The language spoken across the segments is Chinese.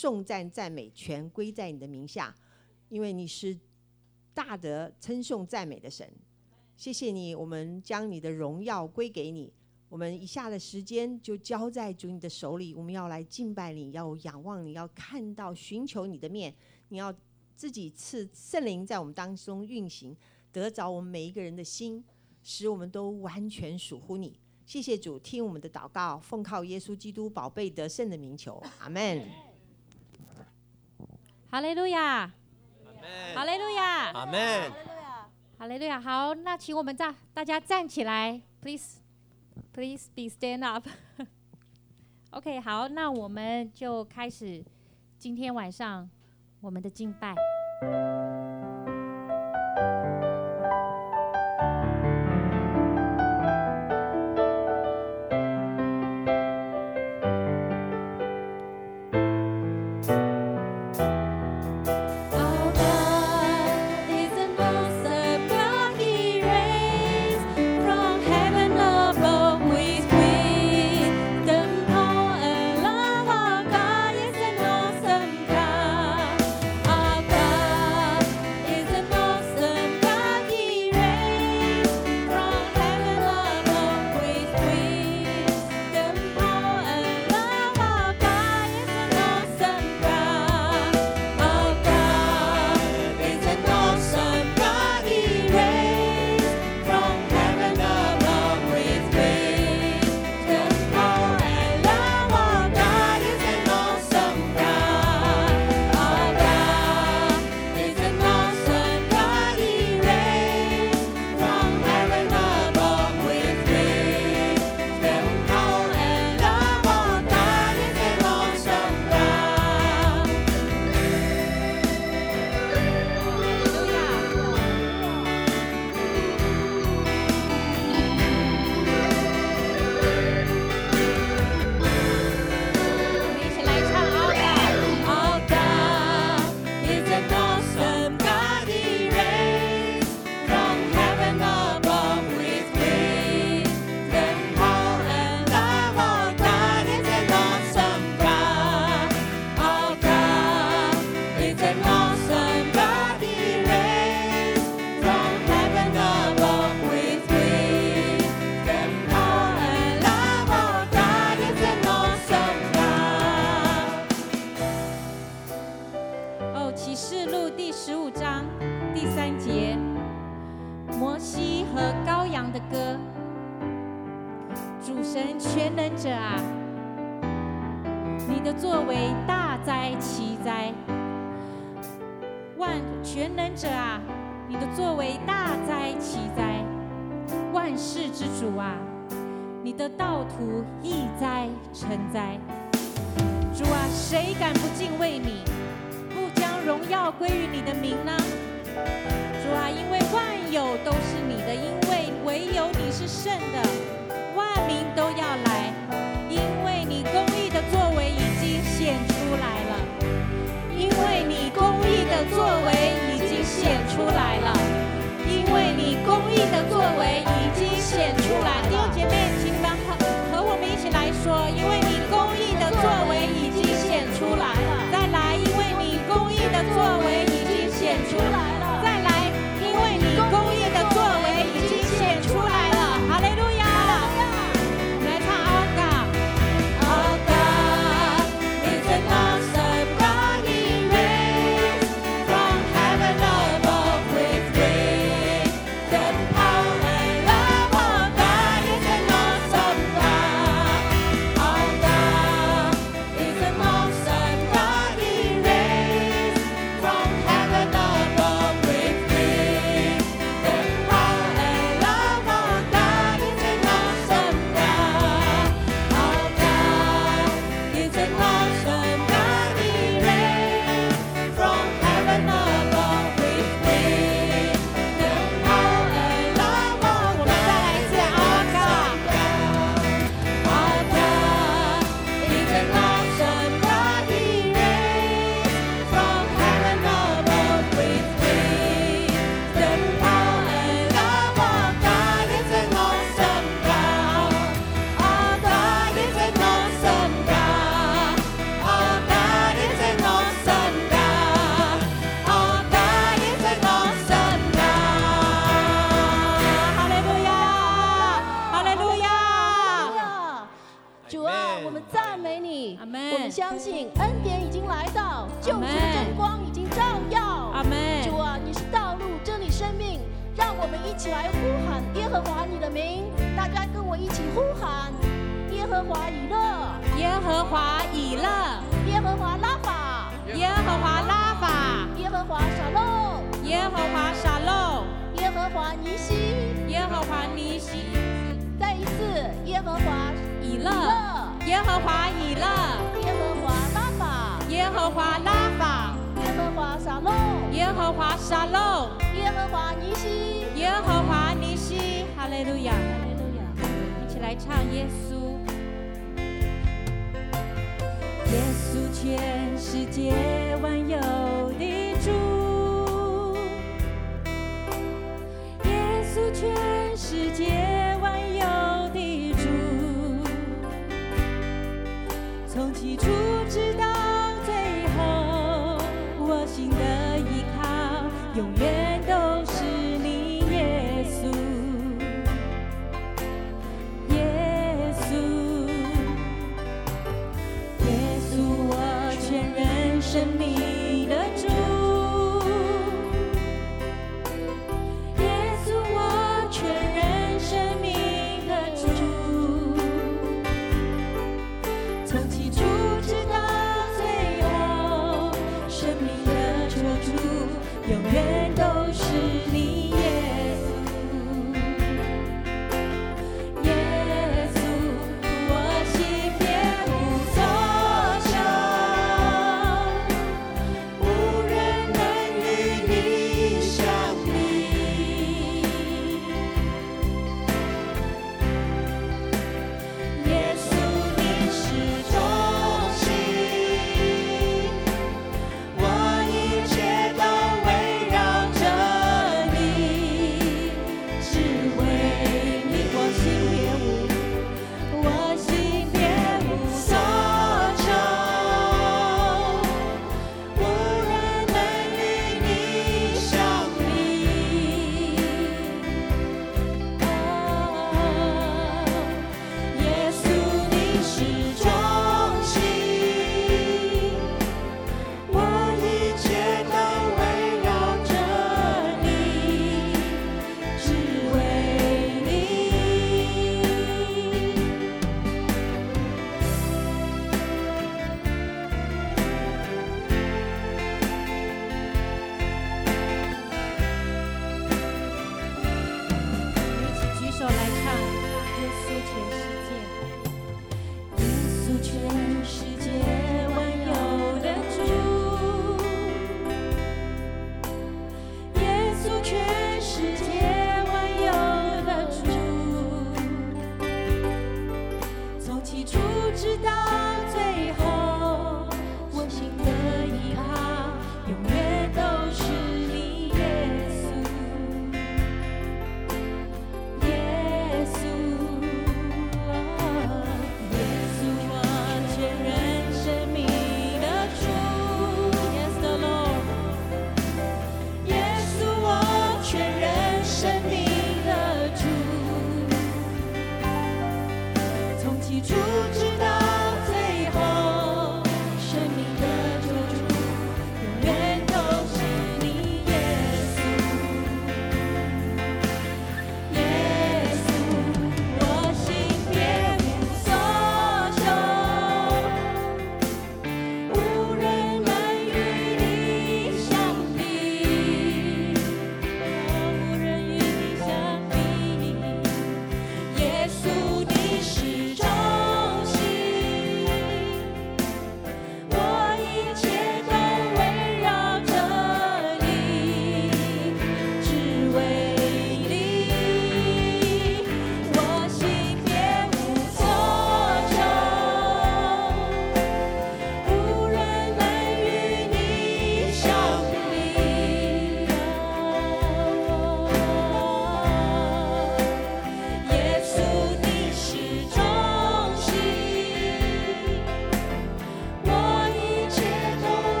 颂赞赞美全归在你的名下，因为你是大得称颂赞美的神。谢谢你，我们将你的荣耀归给你。我们以下的时间就交在主你的手里，我们要来敬拜你，要仰望你，要看到寻求你的面。你要自己赐圣灵在我们当中运行，得着我们每一个人的心，使我们都完全属乎你。谢谢主，听我们的祷告，奉靠耶稣基督宝贝得胜的名求，阿门。哈利路亚，哈利路亚，阿门，哈利路亚。好，那请我们站大家站起来，please。Please be stand up. OK，好，那我们就开始今天晚上我们的敬拜。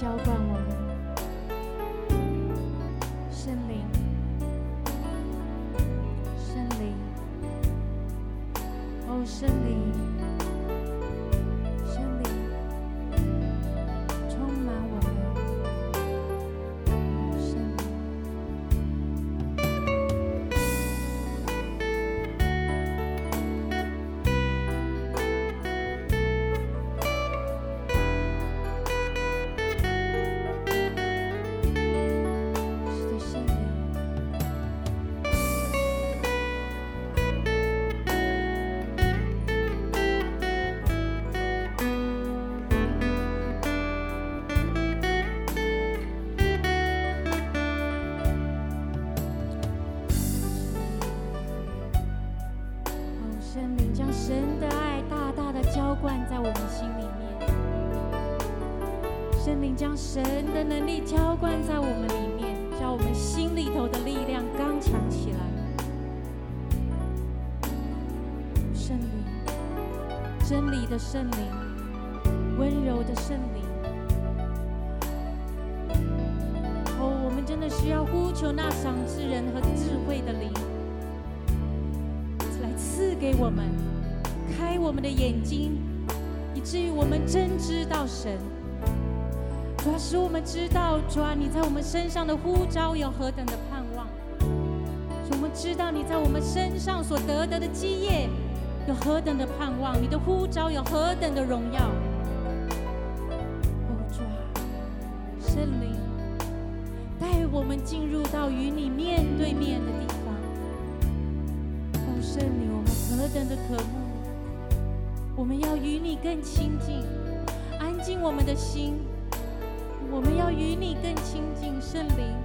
浇灌的能力浇灌在我们里面，叫我们心里头的力量刚强起来。圣灵，真理的圣灵，温柔的圣灵。哦，我们真的需要呼求那赏赐人和智慧的灵，来赐给我们，开我们的眼睛，以至于我们真知道神。主啊，使我们知道，主啊，你在我们身上的呼召有何等的盼望；使我们知道你在我们身上所得得的基业有何等的盼望，你的呼召有何等的荣耀。哦，主啊，圣灵带我们进入到与你面对面的地方。哦，圣灵，我们何等的渴慕，我们要与你更亲近，安静我们的心。我们要与你更亲近，圣灵。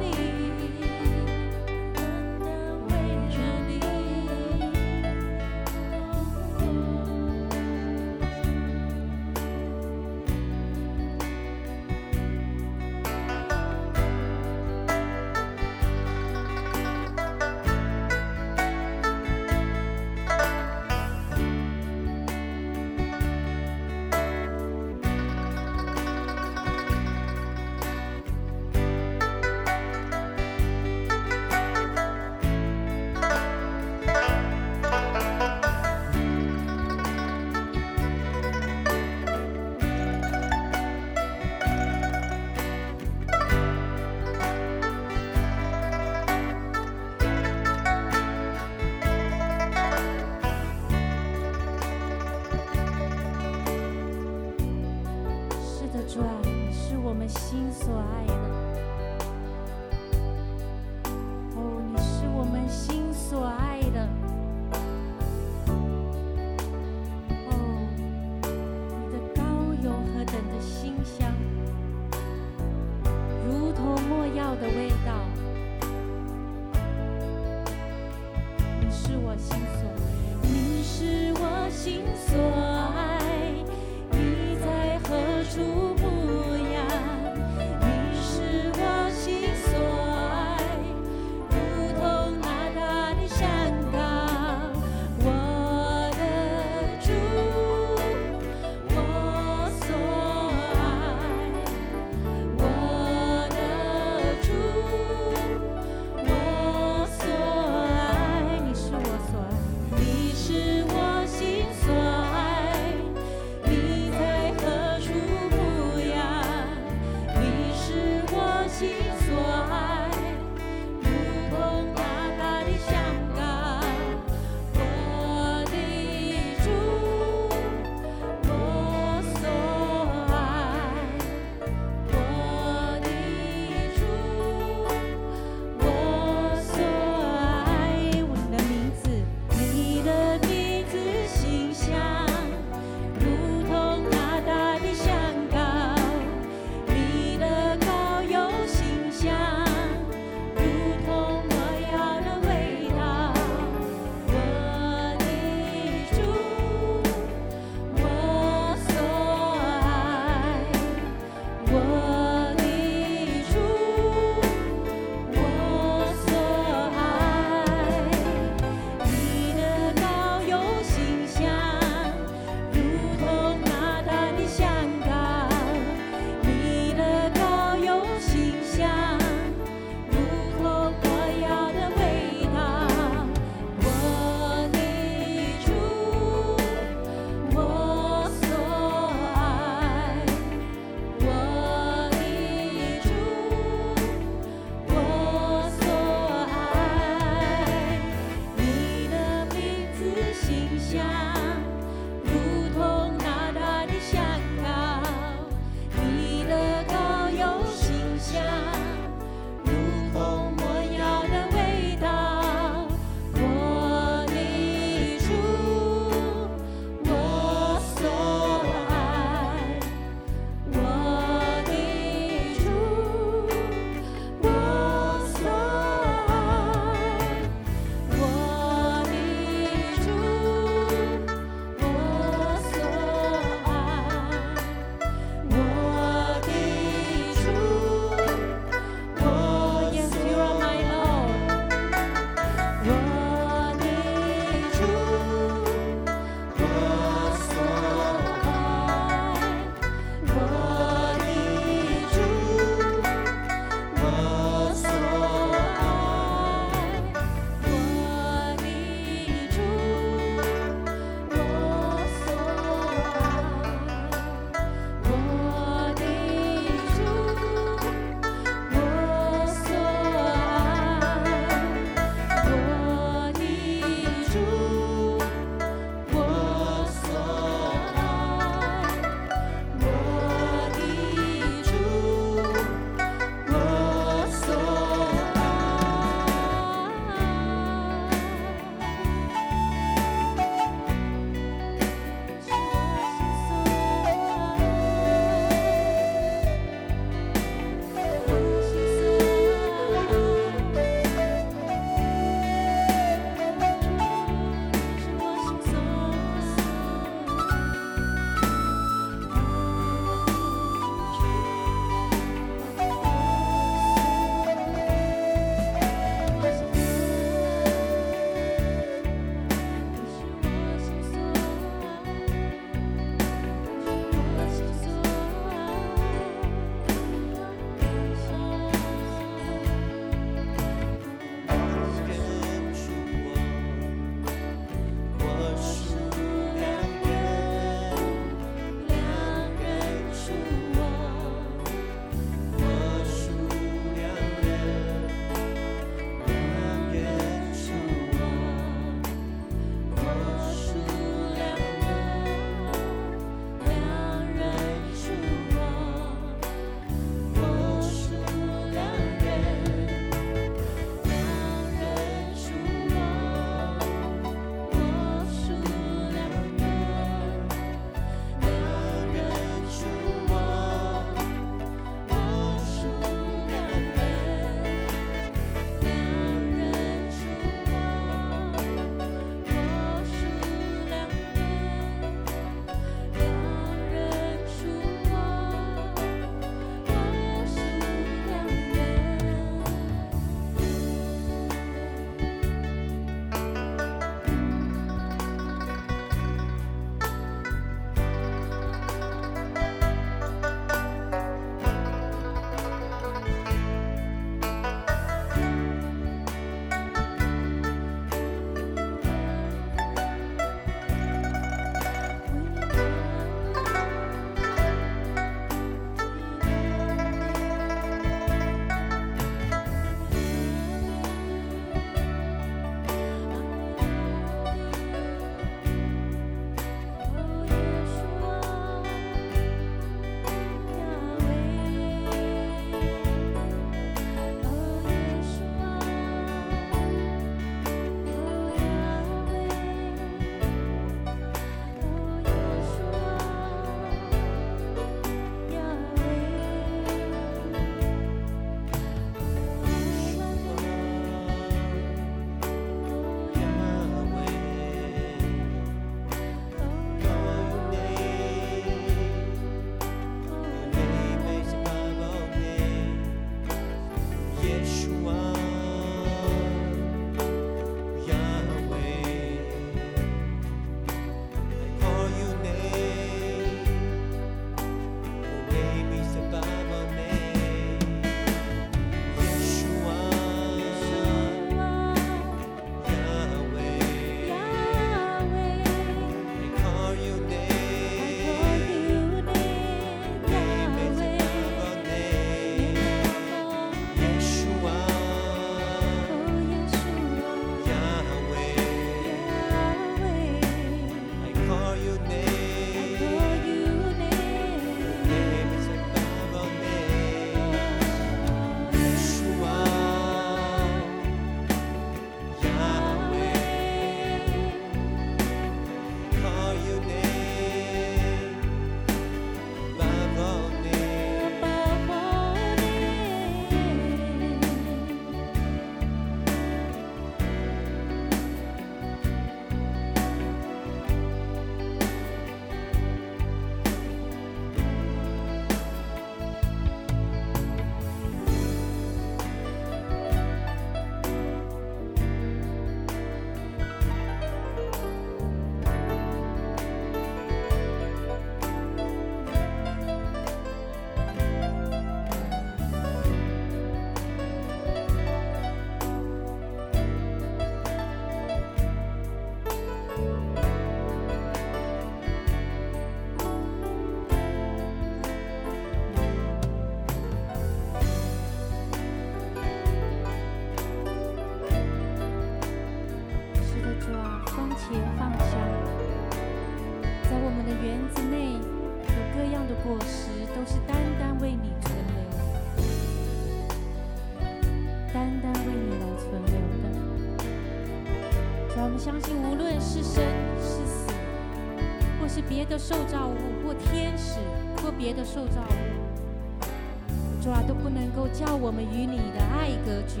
叫我们与你的爱隔绝。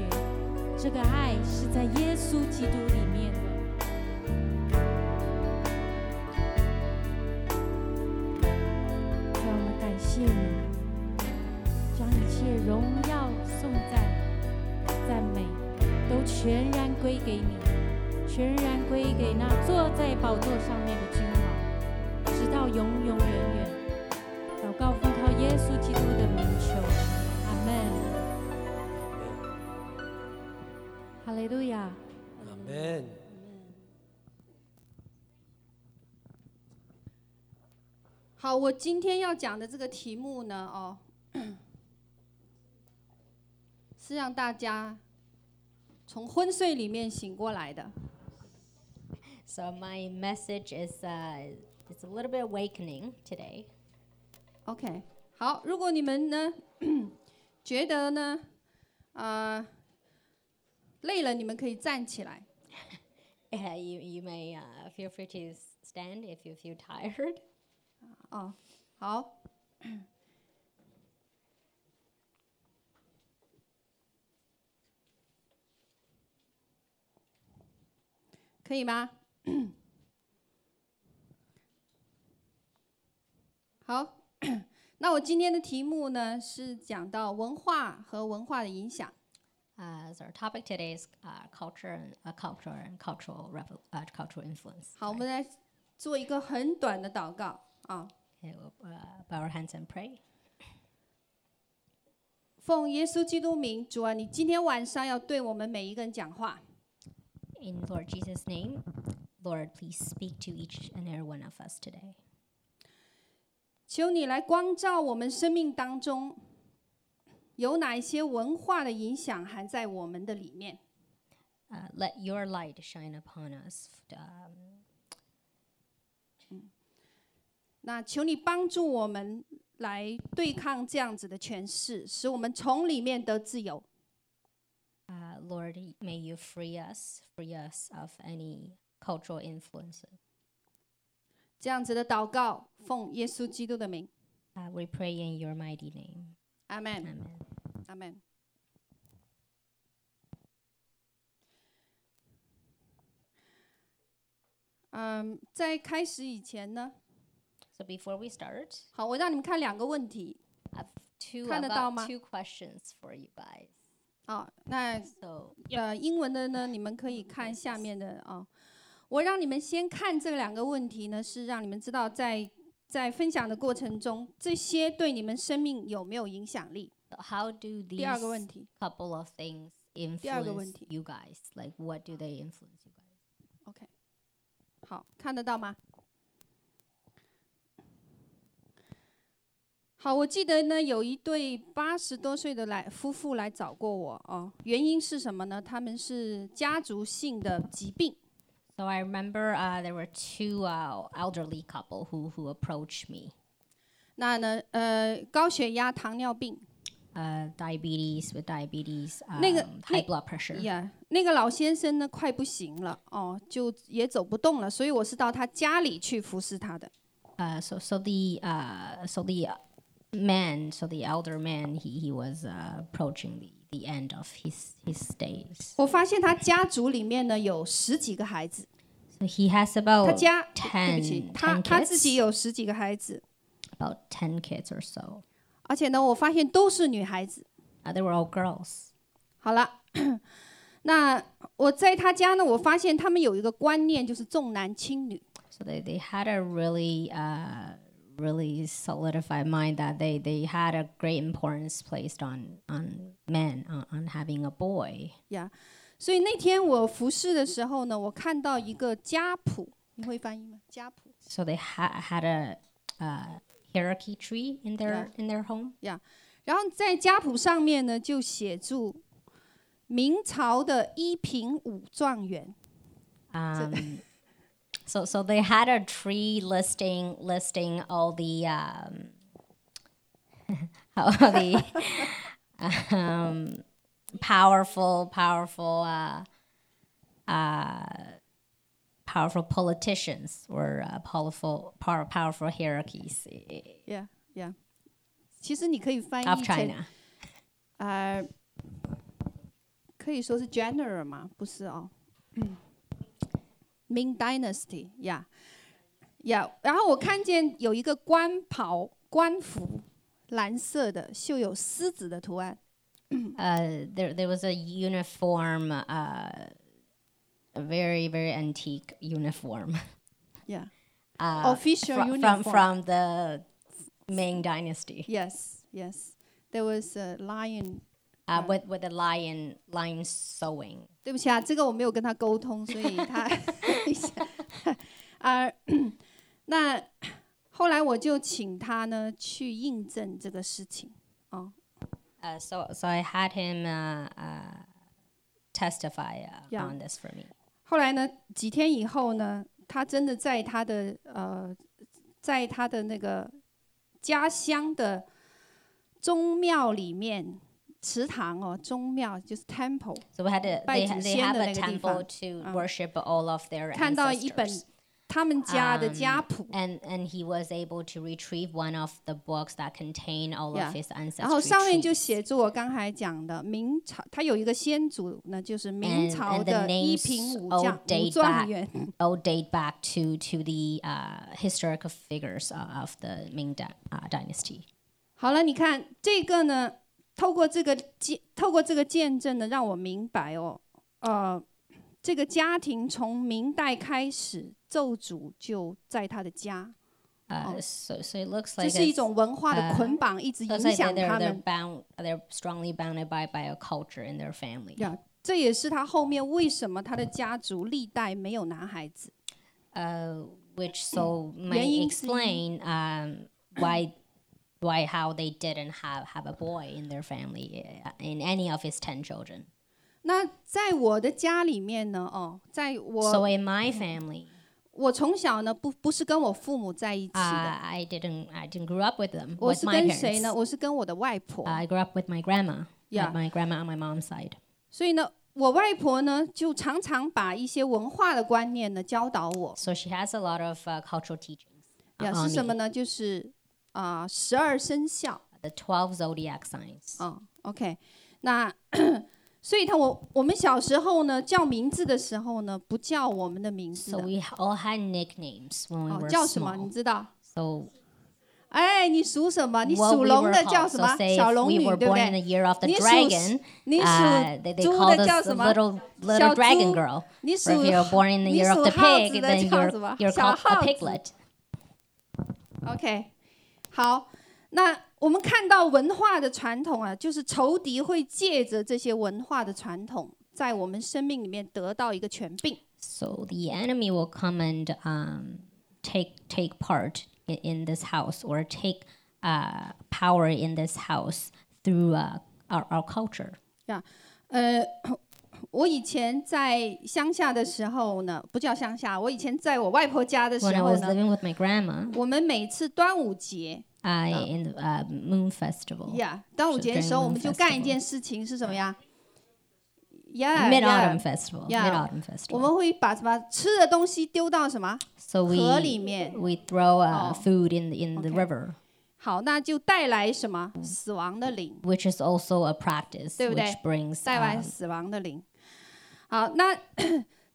这个爱是在耶稣基督里面的。叫我们感谢你，将一切荣耀、颂赞、赞美，都全然归给你，全然归给那坐在宝座上我今天要讲的这个题目呢，哦，是让大家从昏睡里面醒过来的。So my message is, uh, it's a little bit awakening today. OK，好，如果你们呢觉得呢，啊、呃，累了，你们可以站起来。Yeah, you you may uh, feel free to stand if you feel tired. 哦，好，可以吗？好，那我今天的题目呢是讲到文化和文化的影响。Uh, so our topic today is uh, culture and uh, culture and cultural revo- uh, cultural influence. 好，我们来做一个很短的祷告啊。Okay, we'll, uh, bow our hands and pray. 奉耶稣基督名，主啊，你今天晚上要对我们每一个人讲话。 In Lord Jesus' name, Lord, please speak to each and every one of us today. 求你来光照我们生命当中有哪一些文化的影响含在我们的里面。 Uh, let your light shine upon us. Um, 那求你帮助我们来对抗这样子的权势，使我们从里面得自由。uh, Lord, may you free us, free us of any cultural influences. 这样子的祷告，奉耶稣基督的名，Uh, we pray in your mighty name. 阿门，Amen. 阿门。嗯，在开始以前呢，So before we start, 好，我让你们看两个问题 I have two, 看 I've 得到 got 吗？two questions for you guys. 啊。那 So 呃，英文的呢，你们可以看下面的啊。我让你们先看这两个问题呢，是让你们知道在在分享的过程中，这些对你们生命有没有影响力。how do 第二个 these 问题，couple of things 第二个 influence 题。you guys? Like what do they influence you guys? OK，好，看得到吗？好，我记得呢，有一对八十多岁的来夫妇来找过我哦，原因是什么呢？他们是家族性的疾病。So I remember uh, there were two uh, elderly couple who who approached me. 那呢，呃，高血压、糖尿病，Uh, diabetes with diabetes, um, 那个- high 那- blood pressure. 呀那个老先生呢，快不行了哦，就也走不动了，所以我是到他家里去服侍他的。Uh, so so the uh, so the uh, man, so the elder man, he he was uh, approaching the, the end of his his days. 我发现他家族里面呢有十几个孩子， So he has 他 about 家对不起 10, 他 10他自己 kids, 有十几个孩子， about ten kids or so. 而且呢，我发现都是女孩子。 Uh, they were all girls. 好了，那我在他家呢，我发现他们有一个观念，就是重男轻女。 So they, they had a really uh, really solidified mind that they, they had a great importance placed on on men on, on having a boy. 呀所以那天我服侍的时候呢，我看到一个家谱，你会翻译吗？家谱 So they ha- had a uh, hierarchy tree in their in their home. 然后在家谱上面呢，就写住明朝的一品武状元。 Um, so so they had a tree listing listing all the um, how the um, powerful, powerful, uh, uh, powerful politicians or uh, powerful, power, powerful hierarchies Yeah, yeah。其实你可以翻 of 译成 China. 呃，可以说是 general 嘛，不是哦。 Ming Dynasty，yeah，yeah。然后我看见有一个官袍、官服，蓝色的，绣有狮子的图案。 Uh, there, there was a uniform, uh, a very, very antique uniform. Yeah, Uh, Official fro- uniform. from from the Ming Dynasty, yes, yes. There was a lion. uh, with with the lion lion sewing. 对不起啊，这个我没有跟他沟通，所以他 啊，那后来我就请他呢去印证这个事情。哦，Uh, so so I had him uh, uh, testify uh, Yeah. on this for me. 后来呢，几天以后呢，他真的在他的呃，在他的那个家乡的宗庙里面，祠堂哦，宗庙就是 temple，So we had to, 拜 they, 祖 they 先 have 的 a 那个地 temple 方，to 嗯 worship all of their 看到一本 ancestors. 他们家的 Um, 家谱。and and he was able to retrieve one of the books that contain all Yeah. of his 然后上面就.写着我刚才讲的明朝，他有一个先祖呢，就是明 And- 朝 and the 的一 names 品武 all 将武 date 状 back 元。all date back to to the uh, historical figures uh, of the Ming dy- uh, dynasty. 好了，你看这个呢，透过这个见，透过这个见证呢，让我明白哦，呃，这个家庭从明代开始，咒诅就在他的家，Uh, Oh. so so it looks like 这是一种文化的呃捆绑，一直影响他 they're 们。bound they're strongly bounded by by a culture in their family. 呀，这也是他后面为什么他的家族历代没有男孩子。uh, which so 是- explain um, why why how they didn't have have a boy in their family uh, in any of his 10 children 那在我的家里面呢，哦，在我 so in my family 我从小呢不不是跟我父母在一起 uh, 的， i didn't i didn't grow up with them 我 with 是 my 跟谁呢？ parents 我是跟我的外婆。 i grew up with my grandma Yeah. yeah. my grandma on my mom's side 所以呢，我外婆呢就常常把一些文化的观念呢教导我。 so she has a lot of uh, cultural teachings 呀， on 是什么 me. 呢？就是 啊，十二生肖。the 12 zodiac signs 嗯，OK，那所以他我我们小时候呢叫名字的时候呢，不叫我们的名字 so 的，we all had nicknames when we 哦 were，叫什么？你 small 知道？so 哎，你属什么？你 what 属 we 龙 were 的 called. 叫什 So 么？say 小 if 龙 we 女，were 对不 born in the 对？year of the 你属 dragon, 你 uh, 属 they, 猪 called 的 us 叫 the 什么？little 小 dragon 猪 girl. 你 Or if 属 you're born in the 你 year of 属 the 耗 pig, 子的 then 叫 you're 什么？you're 小 called a 耗子。piglet. OK，好，那我们看到文化的传统啊，就是仇敌会借着这些文化的传统，在我们生命里面得到一个权柄。So the enemy will come and um, take take part in, in this house or take uh, power in this house through uh, our, our culture. Yeah，呃，我以前在乡下的时候呢，不叫乡下，我以前在我外婆家的时 When I 候 was 呢，living with my grandma, 我们每次端午节 I in the uh, Moon Festival, 呀端午节的时候， during 我们就干一 Festival 件事情是什么呀？呀 Mid 呀 Autumn Festival, Yeah. Mid Autumn 我 Festival. 们会把什么吃的东西丢到什么 So 河 we 里面？ we throw uh, Oh. food in the, in the Okay. river, 好，那就带来什么死亡的灵。 which is also a practice 对不对？ which brings 带来 um, 死亡的灵。好，那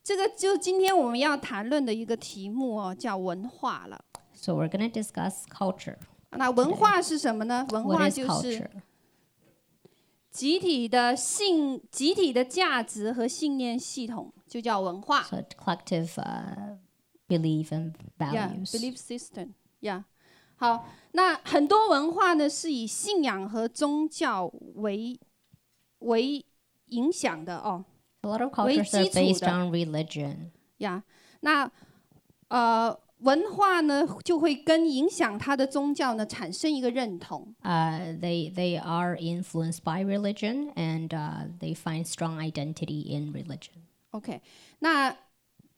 这个就今天我们要谈论的一个题目哦，叫文化了。 So we're going to discuss culture. 那文化是什么呢？文化就是集体的信、集体的价值和信念系统，就叫文化。So collective uh, belief and values. Yeah, belief system. Yeah. 好，那很多文化呢是以信仰和宗教为为影响的哦。A lot of cultures are based。on religion. Yeah. 那呃，文化呢就会跟影响他的宗教呢产生一个认同。Uh, they they are influenced by religion and uh, they find strong identity in religion. OK，那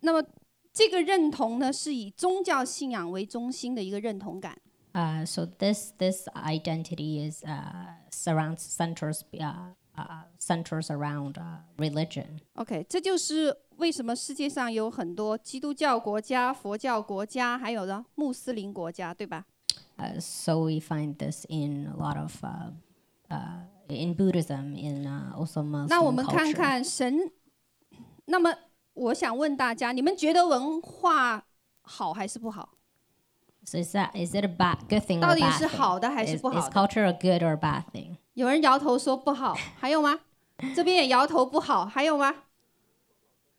那么这个认同呢是以宗教信仰为中心的一个认同感。Uh, so this this identity is uh, surrounds centers uh, uh, centers around uh, religion. OK，这就是为什么世界上有很多基督教国家、佛教国家，还有呢穆斯林国家，对吧？ Uh, so we find this in a lot of uh, uh, in Buddhism, in uh, also 那我 Muslim 们看 culture. 看神。那么我想问大家，你们觉得文化好还是不好？ So is that is it a bad good thing or 到 a 底 bad 是 thing? 好的还是 Is, 不好 is 的？ culture a good or a bad thing? 有人摇头说不好，还有吗？这边也摇头不好，还有吗？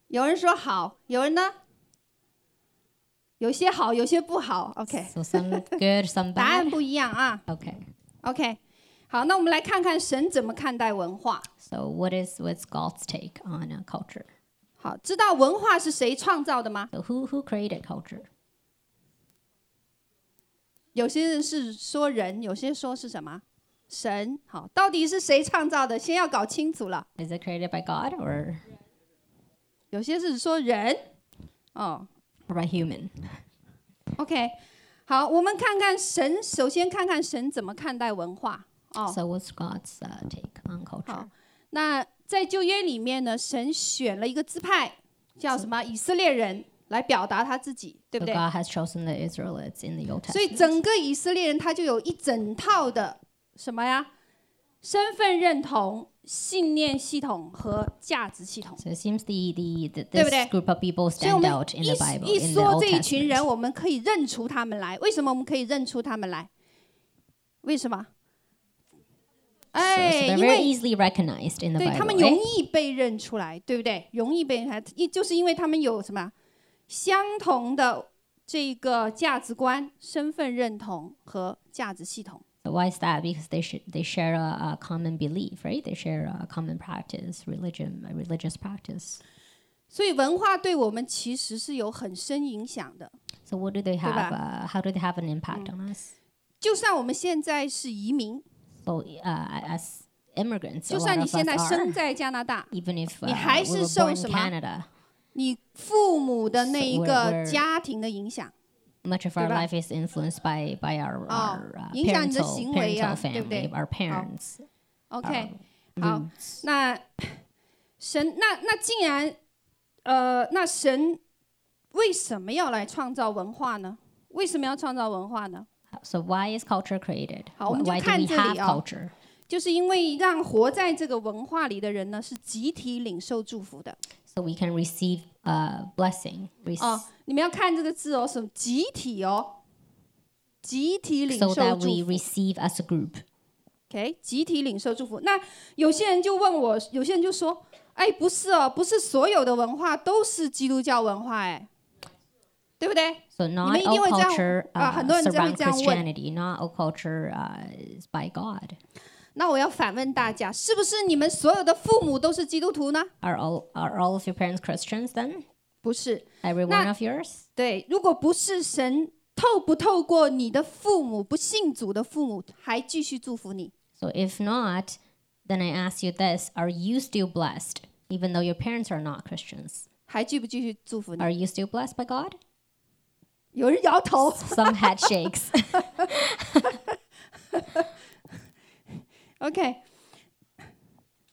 有人说好，有人呢？有些好，有些不好。OK，答案不一样啊。OK，OK，、okay. okay. 好，那我们来看看神怎么看待文化。So what is what's God's take on a culture？好，知道文化是谁创造的吗、so、？Who who created culture？有些人是说人，有些说是什么？神。好，到底是谁创造的？先要搞清楚了。Is it created by God or 有些是说人。哦 or by human?，OK，好，我们看看神，首先看看神怎么看待文化。哦，So what's God's uh, take on culture? 好，那在旧约里面呢，神选了一个支派，叫什么？以色列人来表达他自己，对不对？God has chosen the Israelites in the Old Testament. 所以整个以色列人他就有一整套的什么呀？身份认同、信念系统和价值系统。So it seems the the the this group of people stand out in the Bible. 一说这一群人，我们可以认出他们来。为什么我们可以认出他们来？为什么？哎，因为 easily recognized in the 对他们容易被认出来，对不对？容易被认出来，一就是因为他们有什么相同的这个价值观、身份认同和价值系统。So why is that? Because they sh- they share a, a common belief, right? They share a common practice, religion, a religious practice. 所以文化对我们其实是有很深影响的。 So what do they 对吧？ have? Uh, how do they have an impact on us? 就算我们现在是移民， So uh, as immigrants, 就 a 算 lot 你 of 现在 us 生 are, 在加拿大， even if 你 uh, 还 we 是 were 受 born in 什么？ Canada, 你父母的那一 So 个 we're- we're- 家庭的影响， much of our 对吧？ life is influenced by by our, 哦， our uh, 影响你的 parental, 行为啊， parental 对不对？ family, our parents. OK， our 好 roots. 那神那那既然呃，那神为什么要来创造文化呢？为什么要创造文化呢？ So why is culture created? 好，我 Wh- 们就 Why do 看 we 这里 have 哦。 culture? 就是因为让活在这个文化里的人呢，是集体领受祝福的。 So we can receive uh, blessing. Rec- 哦，你们要看这个字哦，什么集体哦，集体领 so 受 that 祝 we 福。 receive as a group. OK，集体领受祝福。那有些人就问我，有些人就说：“哎，不是哦，不是所有的文化都是基督教文化，哎，对不对？ So not 们一定 all 会这样- culture 啊，很多人 uh, 就会 surround 这样问。 Christianity. Not all culture uh, is by God. 那我要反问大家，是不是你们所有的父母都是基督徒呢？ Are all are all of your parents Christians then? 不是。 Every 那- one of yours? 对，如果不是神透不透过你的父母不信主的父母，还继续祝福你？ So if not, then I ask you this: Are you still blessed, even though your parents are not Christians? 还继不继续祝福你？ Are you still blessed by God? 有人摇头。 Some head shakes. OK，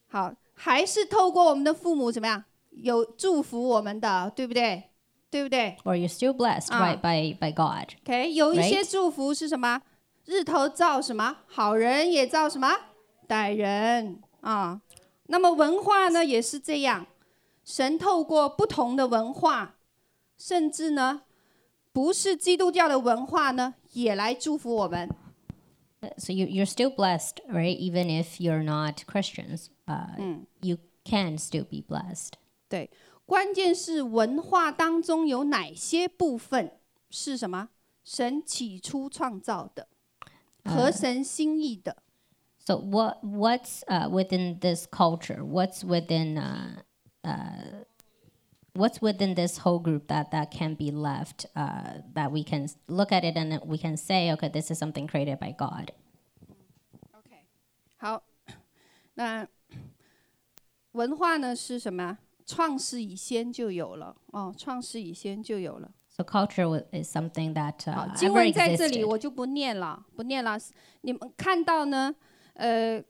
好，还是透过我们的父母怎么样有祝福我们的，对不对？对不对 or you're still blessed, Ah. right, by by God.？OK，有一些祝福是什么？日头照什么？好人也照什么？歹人啊。那么文化呢也是这样，神透过不同的文化，甚至呢不是基督教的文化呢，也来祝福我们。So you you're still blessed, right? Even if you're not Christians, uh, you can still be blessed. 对，关键是文化当中有哪些部分是什么？神起初创造的，合神心意的。 So what what's uh, within this culture? What's within uh, uh, what's within this whole group that that can be left uh, that we can s- look at it and we can say, okay, this is something created by God. OK，好，那文化呢是什么？创世以先就有了哦，创世以先就有了。 So culture wa- is something that 好 uh,，经 ever 文在这里 existed. 我就不念了，不念了。你们看到呢？呃，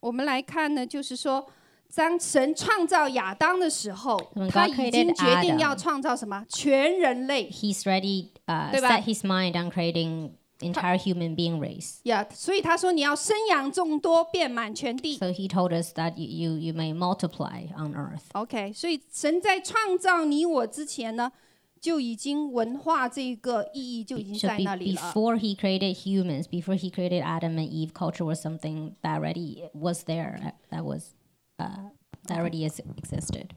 我们来看呢，就是说， 当神创造亚当的时候 When，他 God 已经 created 决定 Adam 要创造什么？全人类 He's ready, uh, 对吧？ set his mind on creating entire human being race. 呀所以他说你要生养众多，遍满全地。 So he told us that you, you, you may multiply on earth. OK，所以神在创造你我之前呢，就已经文化这个意义就已经 So 在 be, 那里了。 before he created humans, before he created Adam and Eve, culture was something that already was there, uh, that was Uh, that already is, existed.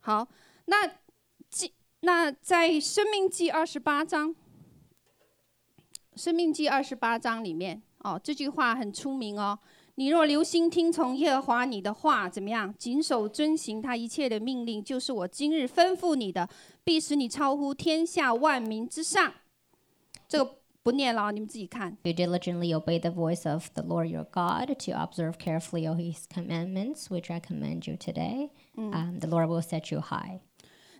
好，那记那在《生命记》二十八章，《生命记》二十八章里面，哦，这句话很出名哦。你若留心听从耶和华你的话，怎么样？谨守遵行他一切的命令，就是我今日吩咐你的，必使你超乎天下万民之上。这个不念了，你们自己看。 You diligently obey the voice of the Lord your God to observe carefully all his commandments, which I command you today. Um, the Lord will set you high.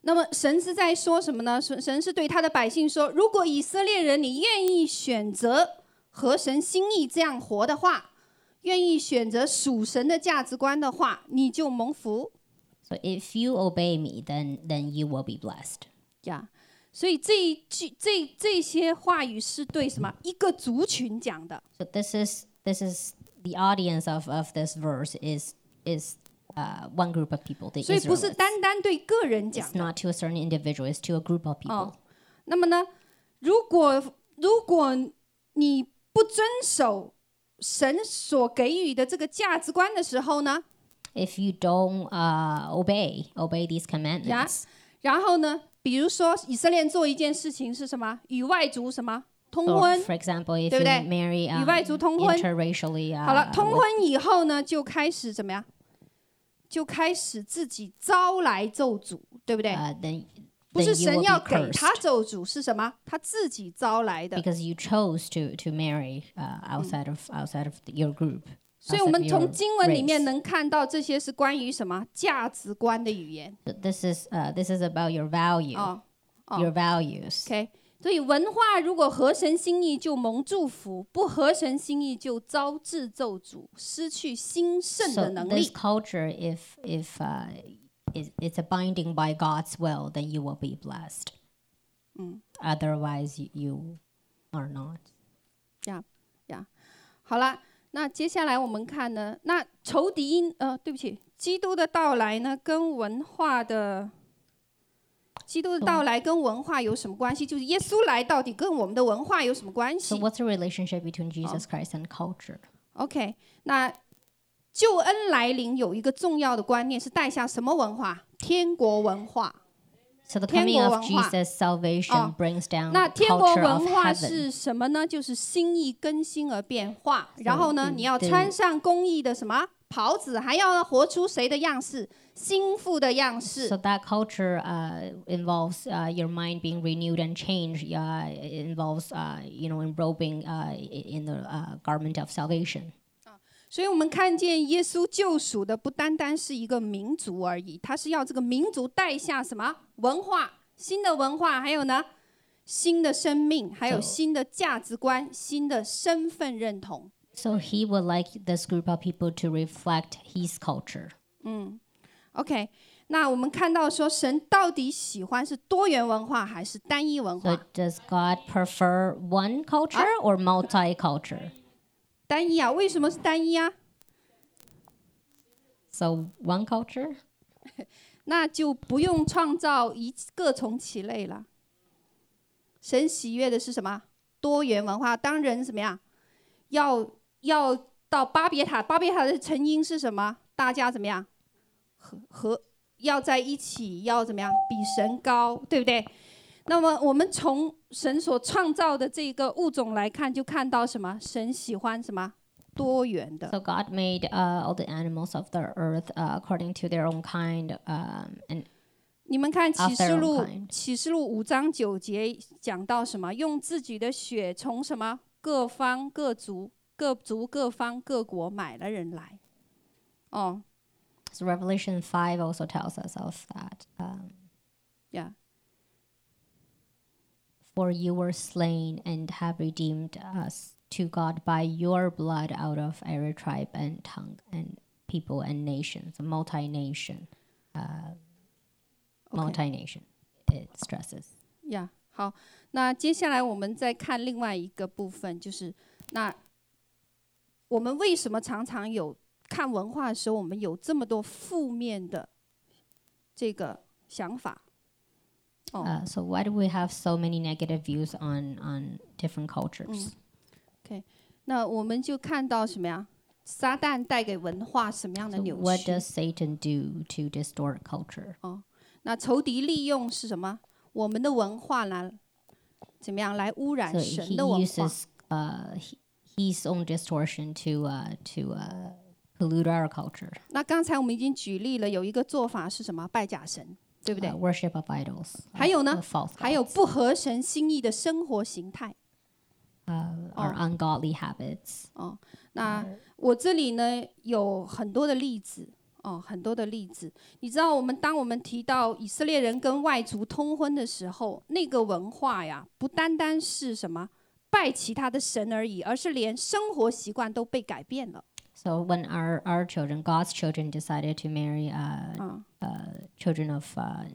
那么神是在说什么呢？神神是对他的百姓说：如果以色列人你愿意选择合神心意这样活的话，愿意选择属神的价值观的话，你就蒙福 So if you obey me, then then you will be blessed. 呀。 所以这一句这这些话语是对什么一个族群讲的 So this is this is the audience of, of this verse is is uh, one group of people, the 所以不是 Israelites. 单单对个人讲 It's 的。 not to a certain individual, it's to a group of people. 哦，那么呢，如果如果你不遵守神所给予的这个价值观的时候呢， If you don't uh, obey obey these commandments, 然后呢， 比如说以色列人做一件事情是什么？与外族什么通婚？for example, if 对 you 不对？marry um, 与外族通婚。interracially, uh, 好了，通婚以后呢，就开始怎么样？就开始自己招来咒诅，对不对？uh, 不是神要给他咒诅，是什么？他自己招来的。because you chose to to marry uh, outside of outside of your group. 所以我们从经文里面能看到这些是关于什么价值观的语言 this is uh, this is about your value, your values. Okay. 所以文化如果合神心意就蒙祝福，不合神心意就招致咒诅，失去兴盛的能力 So 能 this 力。culture, if if uh, is it's abiding by God's will, then you will be blessed. 嗯 Otherwise, you are not. Yeah, yeah. 好了，那接下来我们看呢，那仇敌因呃，对不起，基督的到来呢，跟文化的。基督的到来跟文化有什么关系？就是耶稣来到底跟我们的文化有什么关 So 系 what's the relationship between Jesus Christ and culture?？OK，那救恩来临有一个重要的观念是带下什么文化？天国文化。So the coming of 天国文化。 Jesus' salvation 哦。 brings down 那 the 天国 culture of 文化 heaven. 是什么呢？就是心意更新而变化。然后呢，嗯你要对穿上公义的什么袍子，还要活出谁的样式？心腹的样式 So。that culture uh, involves uh, your mind being renewed and changed. Uh, it involves uh, you know enrobing uh, i- in the uh, garment of salvation. 所以我们看见耶稣救赎的不单单是一个民族而已，他是要这个民族带下什么文化？新的文化，还有呢，新的生命，还有新的价值观、新的身份认同。So he would like this group of people to reflect his culture. 嗯 OK，那我们看到说，神到底喜欢是多元文化还是单一文 So 化？does God prefer one culture or multicultural? 单一啊？为什么是单一啊？So one culture. 那就不用创造一各从其类了。神喜悦的是什么？多元文化。当人怎么样？要要到巴别塔，巴别塔的成因是什么？大家怎么样？和和要在一起，要怎么样？比神高，对不对？那么我们从神所创造的这个物种来看，就看到什么？神喜欢什么？多元的。So God made uh, all the animals of the earth uh, according to their own kind, um, and 你们看启示录启示录五章九节讲到什么？用自己的血从什么各方各族各族各方各国买了人来。哦 so Revelation five also tells us of that. Um, 呀 For you were slain and have redeemed us to God by your blood out of every tribe and tongue and people and nations, multi nation, uh, OK multi nation. It stresses. 呀好，那接下来我们再看另外一个部分，就是那我们为什么常常有看文化的时候，我们有这么多负面的这个想法？ 哦， Uh, so why do we have so many negative views on on different cultures? 那我们就看到什么呀？撒旦带给文化什么样的 So 扭 what 曲？ does Satan do to distort culture? 那仇敌利用是什么？我们的文化来怎么样来污染 So 神 he 的文化？ uses uh, he, his own distortion to uh, to uh, pollute our culture. 那刚才我们已经举例了，有一个做法是什么？拜假神， 对不对？Worship of idols. 还有呢？还有不合神心意的生活形态。呃，our ungodly habits. 哦那我这里呢有很多的例子。哦很多的例子。你知道我们当我们提到以色列人跟外族通婚的时候那个文化呀不单单是什么拜其他的神而已而是连生活习惯都被改变了。So when our our children god's children decided to marry a children of uh,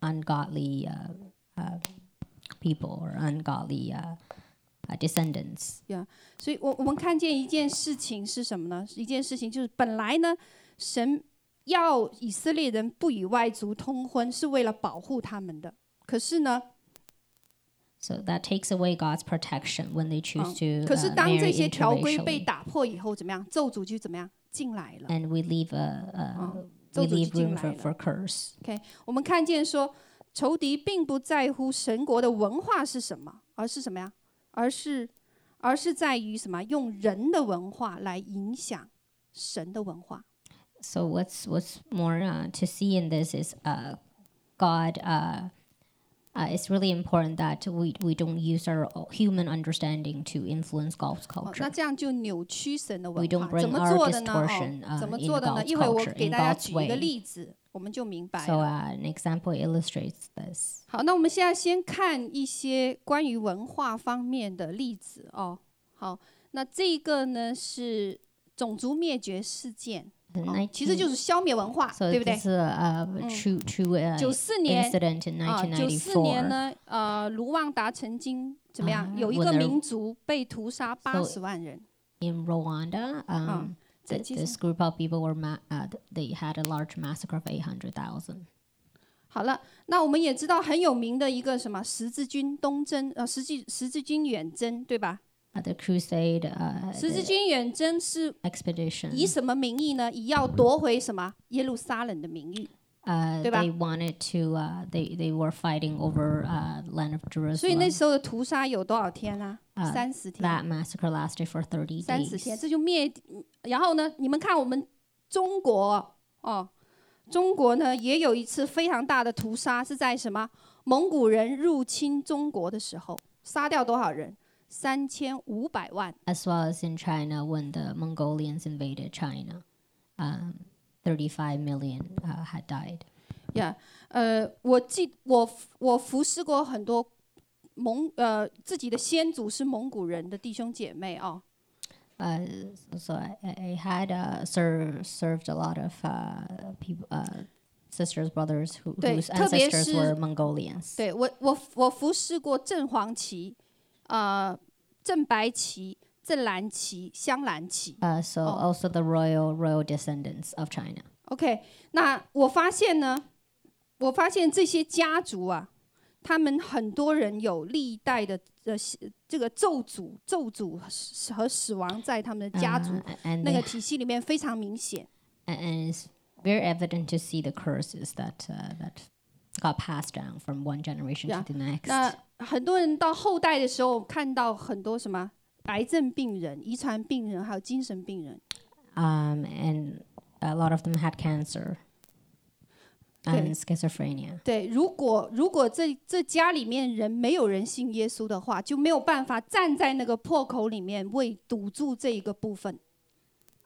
ungodly uh, uh, people or ungodly uh, uh, descendants, 所以我我们看见一件事情是什么呢？一件事情就是本来呢，神要以色列人不与外族通婚，是为了保护他们的。可是呢， so that takes away God's protection when they choose 嗯 to 可是 uh, 当这 marry 些条规被 interracially. 打破以后，怎么样？咒诅就怎么样进来了。 And we leave a, a 嗯 we 咒诅就 leave 进 room 来 for, 了。 for curse. OK，我们看见说，仇敌并不在乎神国的文化是什么，而是什么呀？而是，而是在于什么？用人的文化来影响神的文化。 So what's what's more uh, to see in this is uh, God. Uh, uh, it's really important that we, we don't use our human understanding to influence 哦，culture. 那这样就扭曲神的文 We don't 化。怎 bring 么 our 做的呢？distortion, 哦，uh, 怎么做的呢一会我 culture, 给 in 大家举一个 way. 例子，我们就明白 So。uh, an example illustrates this. 好，那我们现在先看一些关于文化方面的例子哦。好，那这个呢是种族灭绝事件哦，其实就是消灭文化，so 对不对 uh, 九四年啊，九四年呢，呃，卢旺达曾经怎么样？啊有一个民族被屠杀八十万人。In Rwanda, um, this group of people were ma- uh, th- they had a large massacre of eight hundred thousand. 好了，那我们也知道很有名的一个什么十字军东征，呃，十字十字军远征，对吧？Uh, the crusade uh, 十字军远征是 expedition. 以什么名义呢？以要夺回什么耶路撒冷的名义。Uh, 对吧？they wanted to. Uh, they they were fighting over uh, land of 所以那 Jerusalem. 那时候的屠杀有多少天啊？啊三十天。That massacre lasted for 30三十天，days. 这就灭。然后呢，你们看我们中国哦，中国呢也有一次非常大的屠杀，是在什么？蒙古人入侵中国的时候，杀掉多少人？三千五百万。As well as in China when the Mongolians invaded China, um, 35 million uh, had died. Yeah，、呃，我记我我服侍过很多蒙呃自己的先祖是蒙古人的弟兄姐妹哦。Uh, so I, had uh, served served a lot of uh, people, uh, sisters, brothers，whose 特别 ancestors 是- were Mongolians. 对我我我服侍过正黄旗，呃，正白旗、正蓝旗、镶蓝旗。Uh, so Oh. also the royal royal descendants of China. OK，那我发现呢，我发现这些家族啊，他们很多人有历代的呃这个咒诅、咒诅和死亡在他们的家族 Uh, 那个体系里面非常明显。and it's very evident to see the curses that uh, that got passed down from one generation to the next. 那很多人到后代的时候，看到很多什么癌症病人、遗传病人，还有精神病人。um, and a lot of them had cancer and schizophrenia. 对，如果如果这这家里面人没有人信耶稣的话，就没有办法站在那个破口里面为堵住这一个部分。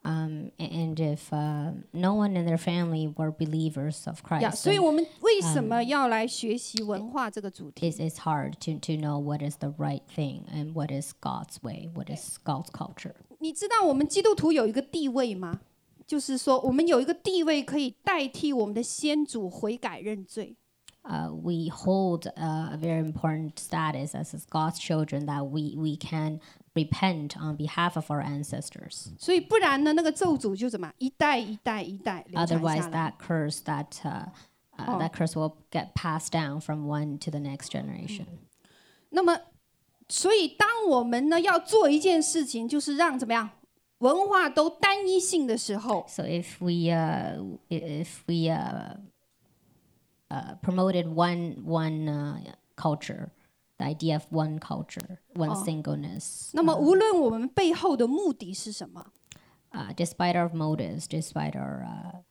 Um, a- and and if uh, no one in their family were believers of 呀 Christ, 所以 then 我们为什么要来学习文化这个主题？ it's, it's hard to, to know what is the right thing and what is God's way, what is God's culture. 你知道我们基督徒有一个地位吗？就是说，我们有一个地位可以代替我们的先祖悔改认罪。 Uh, we hold uh, a very important status as, as God's children that we, we can repent on behalf of our ancestors. 所以不然呢，那个咒诅就怎么一代一代一代流传 Otherwise, 下来。 that curse that uh, uh, Oh. that curse will get passed down from one to the next generation. 那么，所以当我们呢要做一件事情，就是让怎么样文化都单一性的时候， So if we uh, i- if we uh, uh, promoted one one uh, culture, the idea of one culture, one Oh. singleness, 那么 uh, 无论我们背后的目的是什么， uh, despite our motives, despite our uh,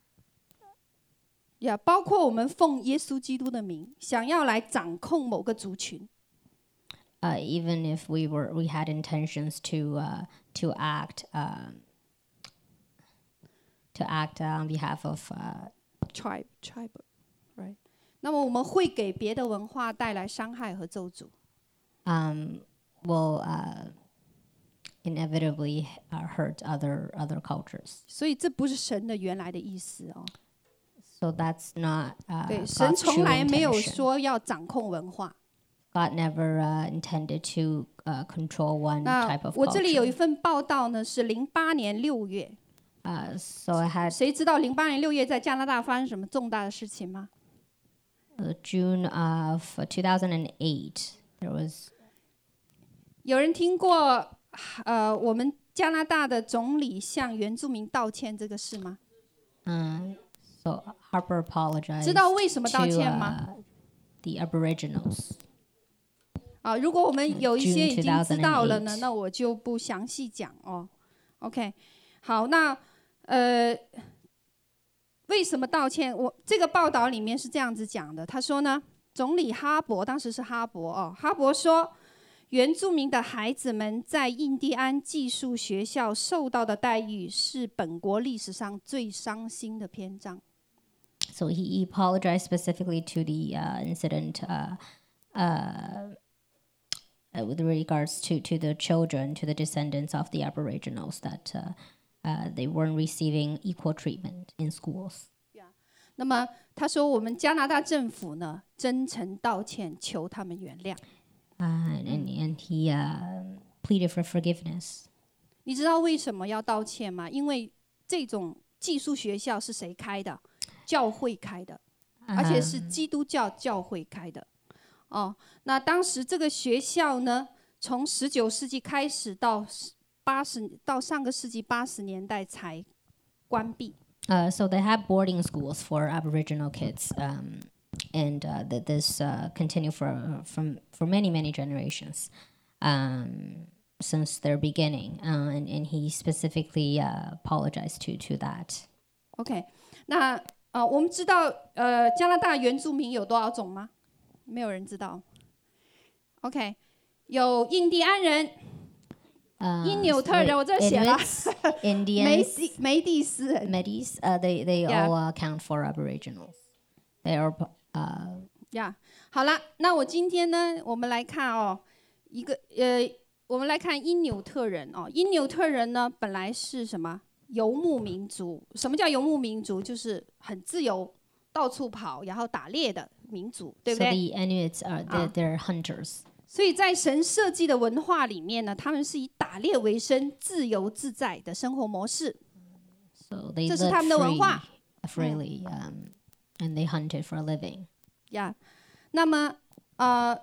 呀，包括我们奉耶稣基督的名，想要来掌控某个族群， uh, even if we were we had intentions to uh, to act um, to act uh, on behalf of uh, tribe tribe right， 那么我们会给别的文化带来伤害和咒诅。um, will uh, inevitably uh, hurt other other cultures. 所以这不是神的原来的意思哦。So that's not uh, 对，神从来没有.说要掌控文化。God never uh, intended to uh, control one type of 我这里有一.份报道呢，是零八年六月。Uh, so I had 谁知道零八年六月在加拿大发生什么重大的事情吗？Uh, June of 2008. There was 有人听过呃我们加拿大的总理向原住民道歉这个事吗？uh, so Harper apologized 知道为什么 to 道歉吗？uh, the Aboriginals. 啊，如果我们有一些已经知道了呢，那我就不详细讲哦。OK，好，那呃，为什么道歉？我这个报道里面是这样子讲的，他说呢，总理哈伯当时是哈伯哦，哈伯说，原住民的孩子们在印第安寄宿学校受到的待遇是本国历史上最伤心的篇章。So he apologized specifically to the uh, incident uh, uh, uh, with regards to, to the children, to the descendants of the Aboriginals, that uh, uh, they weren't receiving equal treatment in schools. 那么他说，我们加拿大政府呢，真诚道歉，求他们原谅。Uh, and, and he uh, pleaded for forgiveness. 你知道为什么要道歉吗？因为这种寄宿学校是谁开的？教会开的，而且是 Um, 基督教教会开的。哦，那当时这个学校呢，从十九世纪开始到 八十到上个世纪八十年代才关闭。 Uh, so they have boarding schools for Aboriginal kids, um, and uh, th- this uh, continued for from for many many generations um, since their beginning. Uh, and, and he specifically uh, apologized to to that. OK，那呃，我们知道呃，加拿大原住民有多少种吗？没有人知道。OK，有印第安人、 因纽特人，我这写了。梅西 梅蒂斯人。梅蒂斯，呃，they they all account for Aboriginals. They are, uh, yeah. 好了，那我今天呢，我们来看哦，一个呃，我们来看因纽特人哦。因纽特人呢，本来是什么游牧民族？什么叫游牧民族？就是很自由，到处跑，然后打猎的民族，对不对 the Inuits are the, they're hunters.、所以在神设计的文化里面呢，他们是以打猎为生、自由自在的生活模式。So they 这是他们的文化。freely, um, and they hunted for a living. Yeah，那么呃，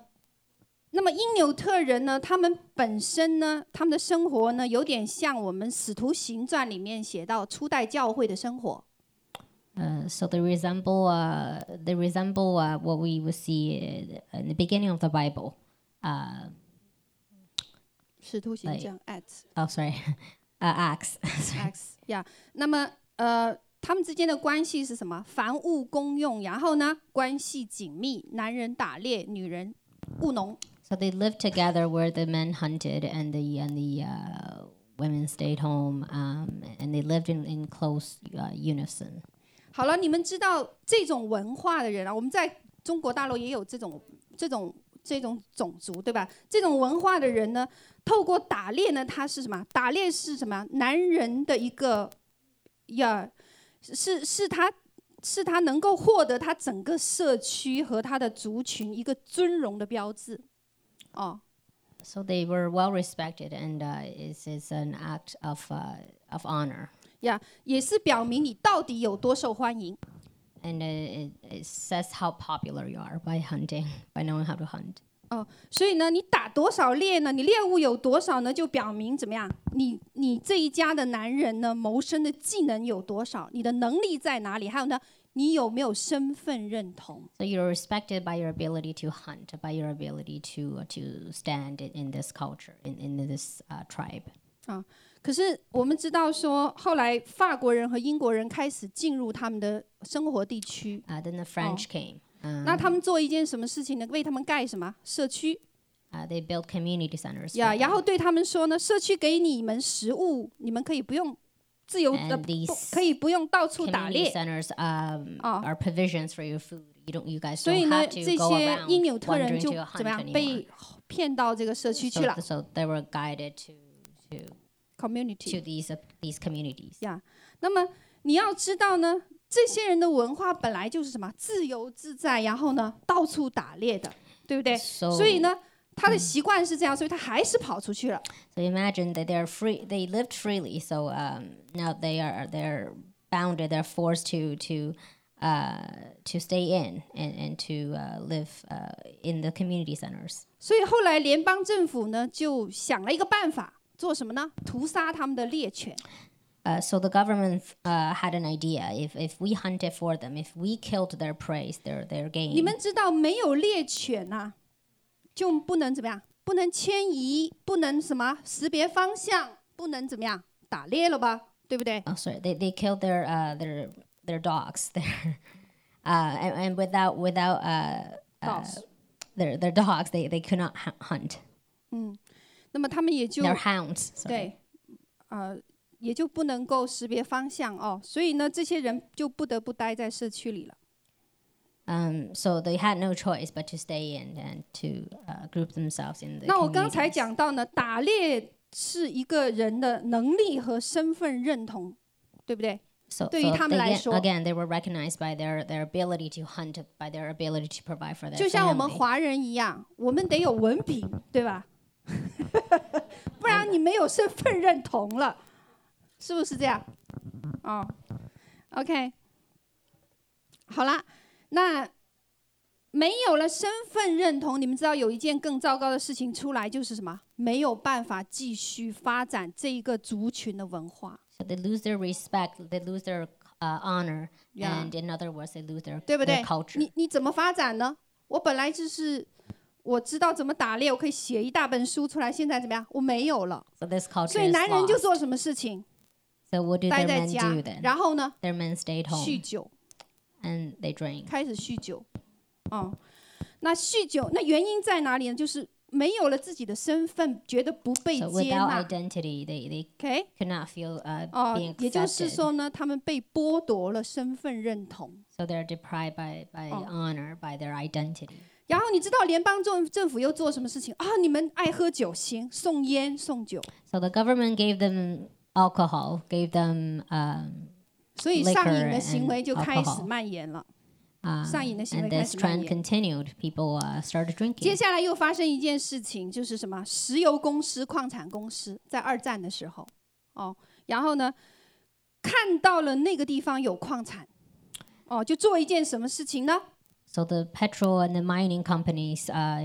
那么因纽特人呢，他们本身呢，他们的生活呢，有点像我们《使徒行传》里面写到初代教会的生活。Uh, so they resemble uh, they resemble uh, what we would see uh, in the beginning of the Bible. Uh, 使徒行将 Acts oh, sorry, uh, Acts. Acts 呀那么呃，他们之间的关系是什么？凡物公用，然后呢，关系紧密，男人打猎，女人务农。so they lived together where the men hunted and the and the uh, women stayed home, um, and they lived in in close uh, unison. 好了，你们知道这种文化的人啊，我们在中国大陆也有这种这种这种种族，对吧？这种文化的人呢，透过打猎呢，他是什么？打猎是什么？男人的一个呀，是是他是他能够获得他整个社区和他的族群一个尊荣的标志，哦。So they were well respected, and uh, it's, it's an act of uh, of honor. 呀，也是表明你到底有多受欢迎。And it, it says how popular you are by hunting, by knowing how to hunt. 哦，所以呢，你打多少猎呢？你猎物有多少呢？就表明怎么样？你你这一家的男人呢，谋生的技能有多少？你的能力在哪里？还有呢，你有没有身份认同？ So you're respected by your ability to hunt, by your ability to uh, to stand in, in this culture, in, in this uh, tribe. 可是我们知道说，后来法国人和英国人开始进入他们的生活地区，Uh, then the French came. Um, 那他们做一件什么事情呢？为他们盖什么社区 uh, they built community centers. 呀然后对他们说呢，社区给你们食物，你们可以不用自由的 And these 可以不用到处打猎。centers um, Oh. are provisions for your food. You don't, you guys 所以 don't 呢，have 这 to go 些 around 因纽特人就怎么样.被骗到这个社区去 So, 了 so they were guided to to to ，community these uh, these communities. 呀。那么你要知道呢，这些人的文化本来就是什么自由自在，然后呢到处打猎的，对不对？ So 所以呢，他的习惯是这样，所以他还是跑出去了。 So imagine that they're free. They lived freely. So um, now they are they're bounded. They're forced to to uh, to stay in and and to uh, live uh, in the community centers. 所以后来联邦政府呢就想了一个办法， 做什么呢？屠杀他们的猎犬。 Uh, so the government uh, had an idea. If if we hunted for them, if we killed their prey, their their 你 game, 们知道没有猎犬呐、就不能怎么样？不能迁移，不能什么识别方向，不能怎么样打猎了吧？对不对？ oh sorry, they, they killed their uh, their their dogs. Their uh, and, and without without uh, uh, Dogs their their dogs, they, they could not hu- hunt. 那么他们也就 hounds. 对，呃，也就不能够识别方向哦。所以呢，这些人就不得不待在社区里了。Um, so they had no choice but to stay in and to uh, group themselves in the 那我刚才讲到呢，打猎是一个人的能力和身份认同，对不对？So, 对于他们来说 again, they were recognized by their, their ability to hunt, by their ability to provide for their 就像我们.华人一样，我们得有文凭，对吧？不然你没有身份认同了，是不是这样？哦，OK，好了，那没有了身份认同，你们知道有一件更糟糕的事情出来，就是什么？没有办法继续发展这一个族群的文化，So they lose their respect, they lose their uh, honor, and in other words, they lose their, 对不对.你你怎么发展呢？我本来就是我知道怎么打猎，我可以写一大本书出来。现在怎么样？我没有了。So this culture 所以 is 男人就 lost. 做什么事情？So what do 待 their 在 men 家 do，then? 然后呢，Their men stayed 酗 home 酒，and they drink. 开始酗酒。哦，那酗酒，那原因在哪里呢？就是没有了自己的身份，觉得不被 So 接 without 纳。identity, they, they OK，could not feel uh, 哦 being，也就是 accepted. 说呢，他们被剥夺了身份认同。So they're deprived by, by Oh. honor, by their identity. 然后你知道联邦政政府又做什么事情啊？你们爱喝酒，行，送烟送酒。So the government gave them alcohol, gave them um. 所以上瘾的行为就开始蔓延了。啊、uh,，and this trend continued. People、started drinking. 接下来又发生一件事情，就是什么石油公司、矿产公司在二战的时候，哦，然后呢，看到了那个地方有矿产，哦，就做一件什么事情呢？So the petrol and the mining companies uh,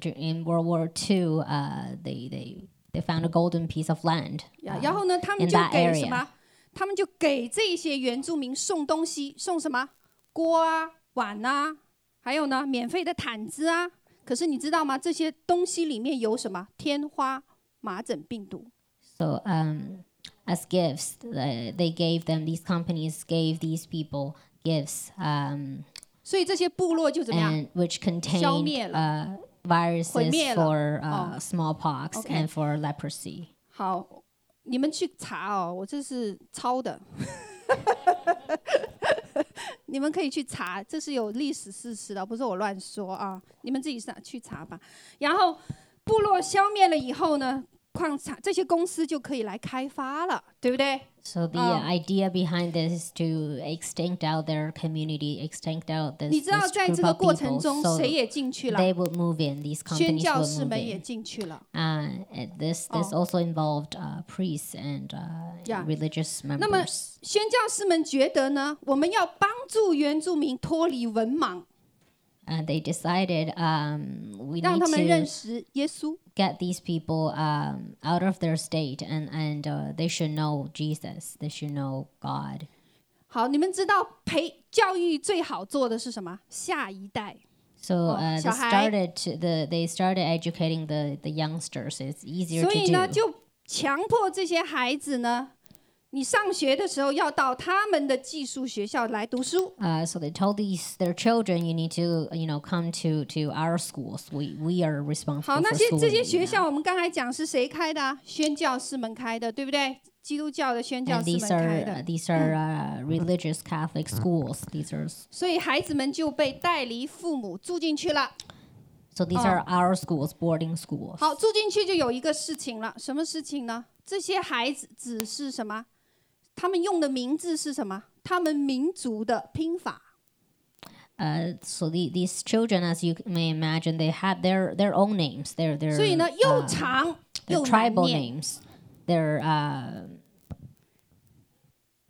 dur- in World War II, uh, they, they, they found a golden piece of land. 呀 uh, 然后呢，他们 in 就 that 给什 area 么？他们就给这些原住民送东西，送什么？锅啊、碗啊，还有呢，免费的毯子啊。可是你知道吗？这些东西里面有什么？天花、麻疹病毒。 So um, as gifts, uh, they gave them, these companies gave these people gifts um, 所以这些部落就怎么样？and which 消灭了。uh, viruses 毁灭了。for uh, Oh. smallpox Okay. and for leprosy. 好，你们去查哦，我这是抄的，你们可以去查，这是有历史事实的，不是我乱说啊，你们自己上去查吧。然后部落消灭了以后呢，矿产这些公司就可以来开发了，对不对？So the idea behind this is to extinct out their community, extinct out this, 你知道在这个过程中，谁也进去了？they would move in. These 宣 companies 宣教士们也进去了。Uh, and this this Oh. also involved uh, priests and uh, Yeah. religious members. 那么宣教士们觉得呢，我们要帮助原住民脱离文盲，And they decided um, we 让 need 他们认 to 识耶稣。 get these people um, out of their state, and and uh, they should know Jesus. They should know God. 好，你们知道培教育最好做的是什么？下一代。 So Oh, uh, they 小孩。 started to, the they started educating the the youngsters. It's easier 所 to 以呢， do. 就强迫这些孩子呢， 你上学的时候要到他们的寄宿学校来读书。Uh, so they told these their children, you need to you know come to to our schools. We we are，responsible 好那些这些学校我们刚才讲是谁开的、啊？宣教士们开的，对不对？基督教的宣教士们 these 开 are 的 uh,，these are uh, religious Catholic schools. These are 所以孩子们就被带离父母住进去了。so these Oh. are our schools, boarding schools. 好，住进去就有一个事情了，什么事情呢？这些孩子只是什么？他们用的名字是什么？他们民族的拼法。Uh, so the, these children, as you may imagine, they had their their own names. Their their 所以呢，又 uh, 长 their 又难 tribal 念。names. They're uh,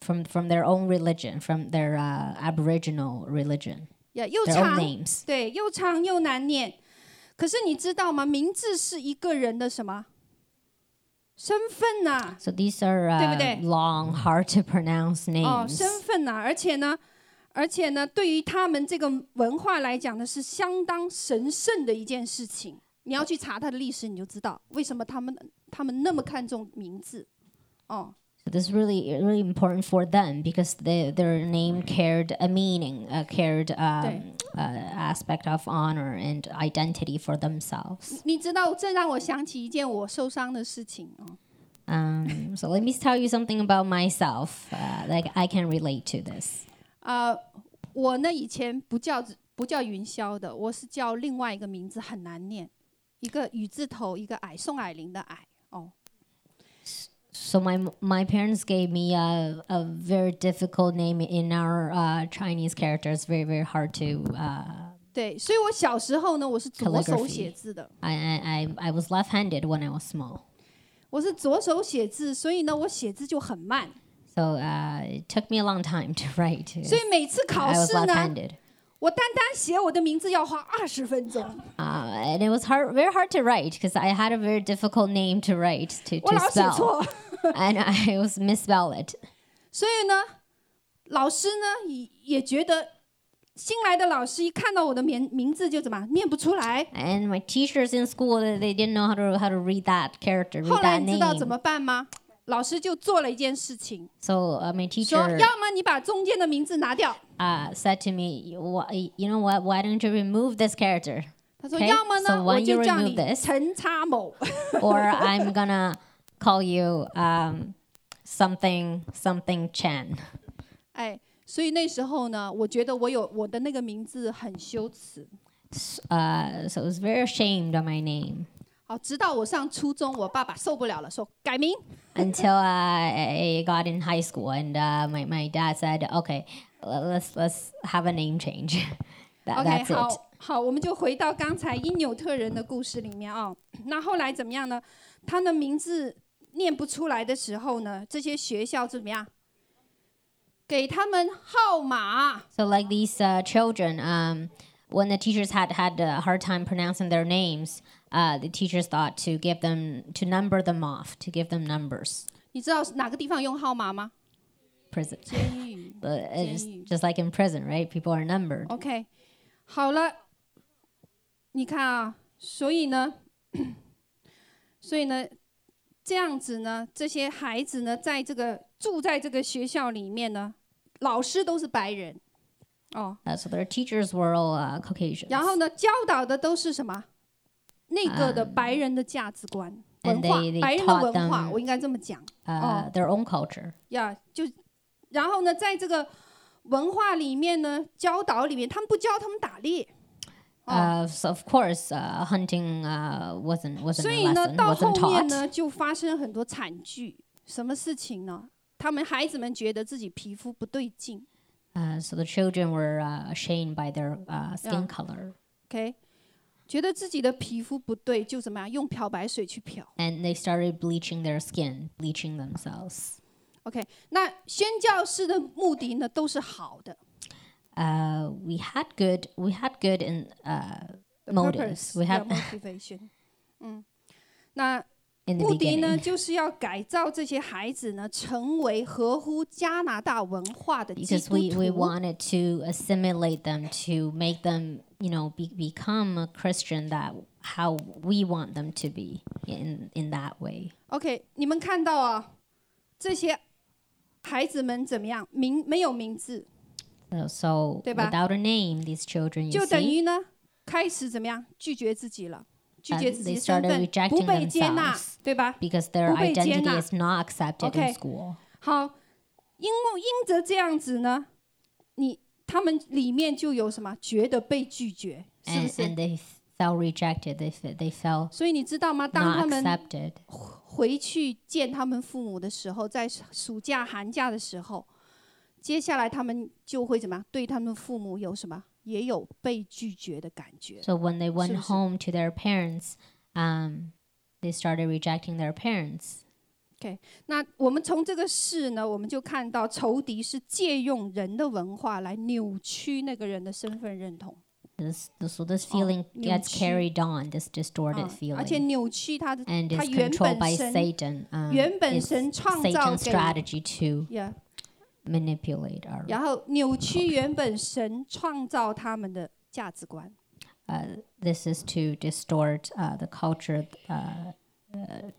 from from their own religion, from their uh, Aboriginal religion. 呀，又 Their own 长 names. 对，又长又难念。可是你知道吗？名字是一个人的什么身份呐、So these are 对不 uh, 对？long, hard to pronounce 哦，names. 身份呐、而且呢，而且呢，对于他们这个文化来讲呢，是相当神圣的一件事情。你要去查它的历史，你就知道为什么他们他们那么看重名字。哦，So this is really really important for them because they, their name carried a meaning, uh, carried um, uh, aspect of honor and identity for themselves. 你知道，这让我想起一件我受伤的事情哦。 Um, so let me tell you something about myself. Uh, like I can relate to this. 啊、我呢以前不叫不叫云霄的，我是叫另外一个名字很难念，一个雨字头，一个矮，宋霭龄的霭。哦， So my my parents gave me a, a very difficult name in our uh, Chinese characters. Very very hard to. Uh, 对，所以我小时候呢，我是左手 Calligraphy 写字的， I, I I I was left-handed when I was small. 我是左手写字，所以呢，我写字就很慢。 So uh, it took me a long time to write. 所以每次考 I was 试呢， left-handed. 我单单写我的名字要花二十分钟， Uh, and it was hard, very hard to write because I had a very difficult name to write to, 我 to 老写 spell, 错。 and I was misspell it. 所以呢，老师呢也也觉得新来的老师一看到我的名名字就怎么念不出来。 And my teachers in school they they didn't know how to how to read that character, 后 read 来 that 你知道怎 name. 么办吗？老师就做了一件事情， So uh, my 说 teacher 要么你把中间的名字拿掉， uh, said to me, "Wh- "You know what? Why don't you remove this character, 他说 Okay, 要么 so 呢 why 我 you 就叫 remove 你 this? 陈叉某。 or I'm gonna call you um, something something Chen." 哎，所以那时候呢，我觉得我有我的那个名字很羞耻。 Uh, so I was very ashamed of my name. 好，直到我上初中，我爸爸受不了了，说改名。 until I got in high school, and uh, my my dad said, "Okay, l- let's let's have a name change." That, OK， that's 好 it. 好，我们就回到刚才因纽特人的故事里面啊、那后来怎么样呢？他的名字 念不出来的时候呢，这些学校怎么样？给他们号码。So like these uh, children, um, when the teachers had had a hard time pronouncing their names, uh, the teachers thought to give them to number them off, to give them numbers. 你知道哪个地方用号码吗？Prison, 监狱。but it's just like in prison, right? People are numbered. OK，好了，你看啊，所以呢，所以呢，这样子呢，这些孩子呢，在这个住在这个学校里面呢，老师都是白人，哦，Uh, so their teachers were all uh, Caucasian. 然后呢，教导的都是什么？那个的白人的价值观。文化白人的文化我应该这么讲 uh, Oh. their own culture. 呀。就然后呢，在这个文化里面呢，教导里面，他们不教他们打猎。哦 Uh, so of course, uh, hunting uh, wasn't wasn't 所 a 以呢， lesson, 到后 wasn't 面 taught. 呢，就发生很多惨剧。什么事情呢？他们孩子们觉得自己皮肤不对劲 Uh, so the children were uh, ashamed by their uh, skin Yeah. color, ，OK，觉得自己的皮肤不对，就怎么样用漂白水去漂。 and they started bleaching their skin, bleaching themselves. OK，那宣教士的目的呢，都是好的。 Uh, we had good, we had good in uh, The motives. purpose, We yeah, have motivation。嗯，那 in the 目的呢， beginning 就是要改造这些孩子呢，成为合乎加拿大文化的基 because 督 we, we 徒。 wanted to assimilate them to make them, you know, be, become a Christian that how we want them to be in in that way. OK，你们看到啊，这些孩子们怎么样？名没有名字， So, so 对吧？without a name, these children, you 就等于呢，开始怎么样？拒绝自己了，拒绝自己的身份，不被接纳对吧？because their 不被接 identity 纳。is not accepted OK in school. 好，因为因着这样子呢，你他们里面就有什么？觉得被拒绝，是不是？and they felt rejected. They, they felt 所以你知道吗？当他们回去见他们父母的时候，在暑假、寒假的时候，接下来他们就会怎么样？对他们父母有什么？也有被拒绝的感觉。So when they went 是不是？home to their parents, um, they started rejecting their parents. OK，那我们从这个事呢，我们就看到仇敌是借用人的文化来扭曲那个人的身份认同，This, this, so this feeling gets 扭曲。carried on, this distorted 啊而且 feeling, 扭曲他的 and 他 is 原 controlled 本 by 神 Satan. Um, 原本 it's 神创造 Satan's 给 strategy to Yeah，manipulate our 然后扭曲原本神创造他们的价值观。 uh, this is to distort uh, the culture uh, uh,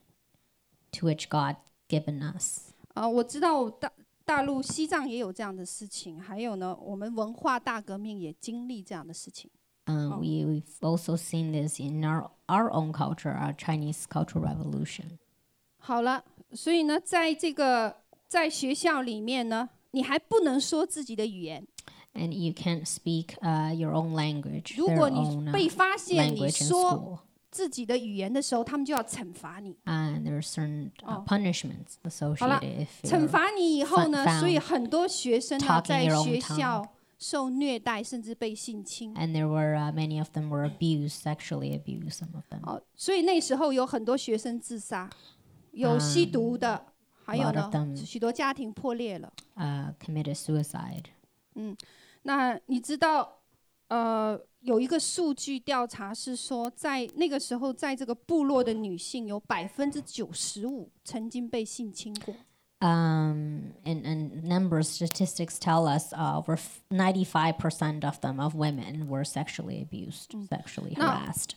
to which God given us. 啊、我知道大大陆西藏也有这样的事情，还有呢，我们文化大革命也经历这样的事情。 Um, Oh. we, we've also seen this in our, our own culture, our Chinese Cultural Revolution. 好了，所以呢，在这个在学校里面呢， 你还不能说自己的语言。And you can't speak uh, your own language, 如果你 uh, 被发现你说自己的语言的时候，他们就要惩罚你。And there are certain uh, Oh. punishments 好了 associated 惩罚你以后呢所以很多学生呢在学校受虐待，甚至被性侵。and there were uh, many of them were abused, sexually abused, some of them. 哦，所以那时候有很多学生自杀，有吸毒的，还有呢 them，许多家庭破裂了。Uh, committed suicide. 嗯那你知道，呃，有一个数据调查是说，在那个时候，在这个部落的女性有百分之九十五曾经被性侵过。Um, and, and numbers statistics tell us uh, over 95% of them of women were sexually abused, sexually harassed.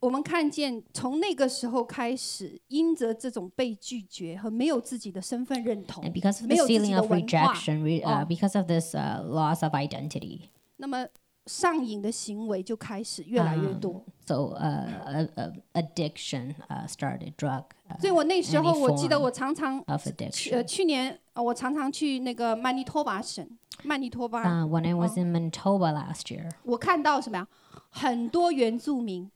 我们看见从那个时候开始，因着这种被拒绝和没有自己的身份认同没有自己 feeling 的 of 文化，rejection, re, uh, Oh. because of this uh, loss of identity, 那么上瘾的行为就开始越来越多。so uh, uh, uh, addiction uh, started, drug 所以 uh, 我那时候我记得我常常去呃去年呃我常常去那个曼尼托巴省，曼尼托巴，Uh, when I was Oh. in Manitoba last year, 我看到什么呀？很多原住民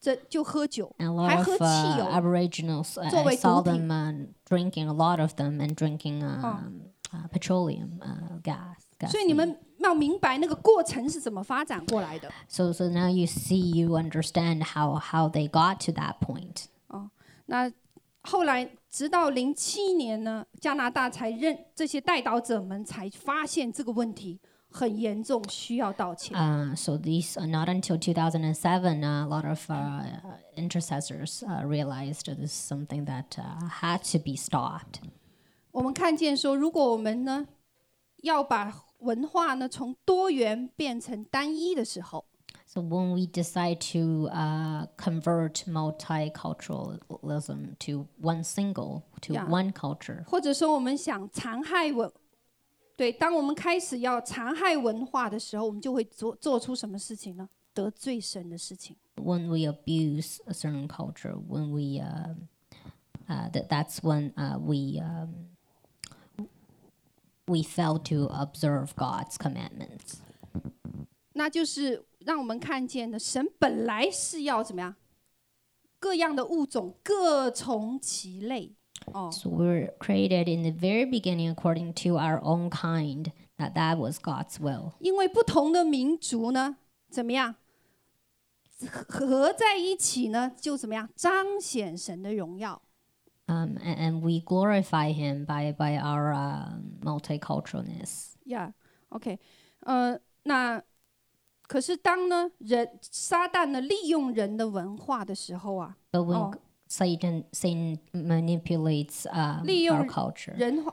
这就喝酒，a 还喝汽 uh, 油。Aboriginals, uh, 作 I 为 saw 毒品。them uh, drinking, a lot of them, and drinking um, uh, petroleum uh, gas. 所以你.们要明白那个过程是怎么发展过来的。So, so now you see, you understand how, how they got to that point. 哦那后来直到零七年呢，加拿大才认这些带导者们才发现这个问题很严重，需要道歉。Uh, so these, uh, not until 2007, uh, a lot of uh, intercessors uh, realized this is something that uh, had to be stopped. 我们看见说，如果我们呢要把文化呢从多元变成单一的时候，So when we decide to uh, convert multiculturalism to one single, to one culture, 或者说我们想残害文，对，当我们开始要残害文化的时候，我们就会做做出什么事情呢？得罪神的事情。when we abuse a certain culture, when we uh, uh, that that's when uh, we um, we failed to observe God's commandments. 那就是让我们看见的，神本来是要怎么样？各样的物种各从其类。哦， So we were created in the very beginning according to our own kind. That that was God's will. 因为不同的民族呢，怎么样合合在一起呢？就怎么样彰显神的荣耀。 Um, and, and we glorify Him by by our uh, multiculturalness. 呀、yeah,，OK，呃，那可是当呢人撒旦呢利用人的文化的时候啊， But when Oh. Satan Satan manipulates um, 利用 our culture. 人化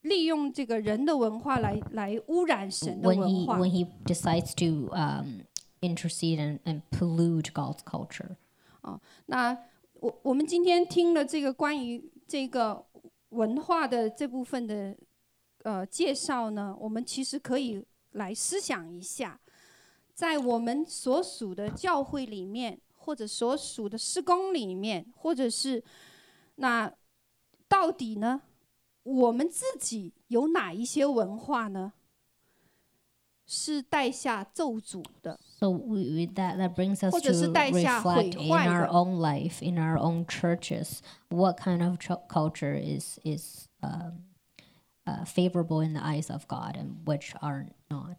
利用这个人的文化来来污染神的 when 文 he 化 when he decides to um, intercede and, and pollute God's culture. 那我我们今天听了这个关于这个文化的这部分的呃介绍呢，我们其实可以来思想一下，在我们所属的教会里面，或者所属的施工里面，或者是那到底呢，我们自己有哪一些文化呢？是带下咒诅的？So we, that that brings us 或者是 to 带下 reflect in our。own life, in our own churches, what kind of culture is is um, uh, favorable in the eyes of God and which are not.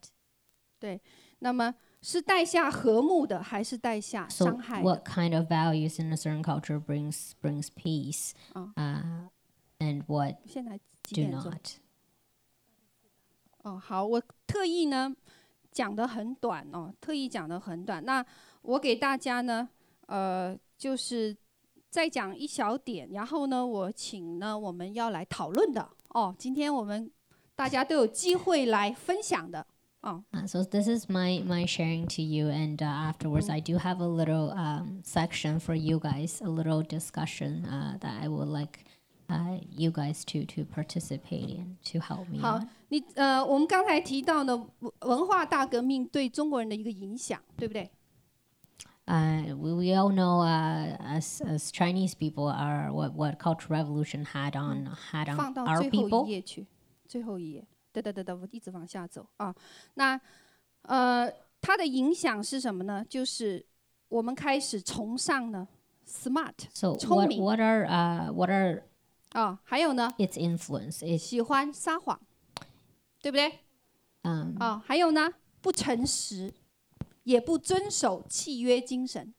对那么是带下和睦的，还是带下 So 伤害的 what？kind of values in a certain culture brings brings peace, Oh. uh, and what 现在几 do 点钟？not? 哦，好，我特意呢讲的很短哦，特意讲的很短。那我给大家呢，呃，就是再讲一小点，然后呢，我请呢我们要来讨论的哦。今天我们大家都有机会来分享的 哦。 Uh, so this is my my sharing to you, and uh, afterwards I do have a little um, section for you guys, a little discussion uh, that I would like uh, you guys to to participate in to help me. 好 out.，你呃，我们刚才提到呢，文文化大革命对中国人的一个影响，对不对？ Uh, we, we all know uh, as as Chinese people are what what cultural revolution had on had 放 on 到 our 最后 people. 一页去，最后一页。 对对对对，我一直往下走啊。那呃，它的影响是什么呢？就是我们开始崇尚呢 smart 聪明 what are uh, what are 啊，还有呢 its influence? It's 喜欢撒谎，对不对？um, 啊，还有呢不诚实，也不遵守契约精神。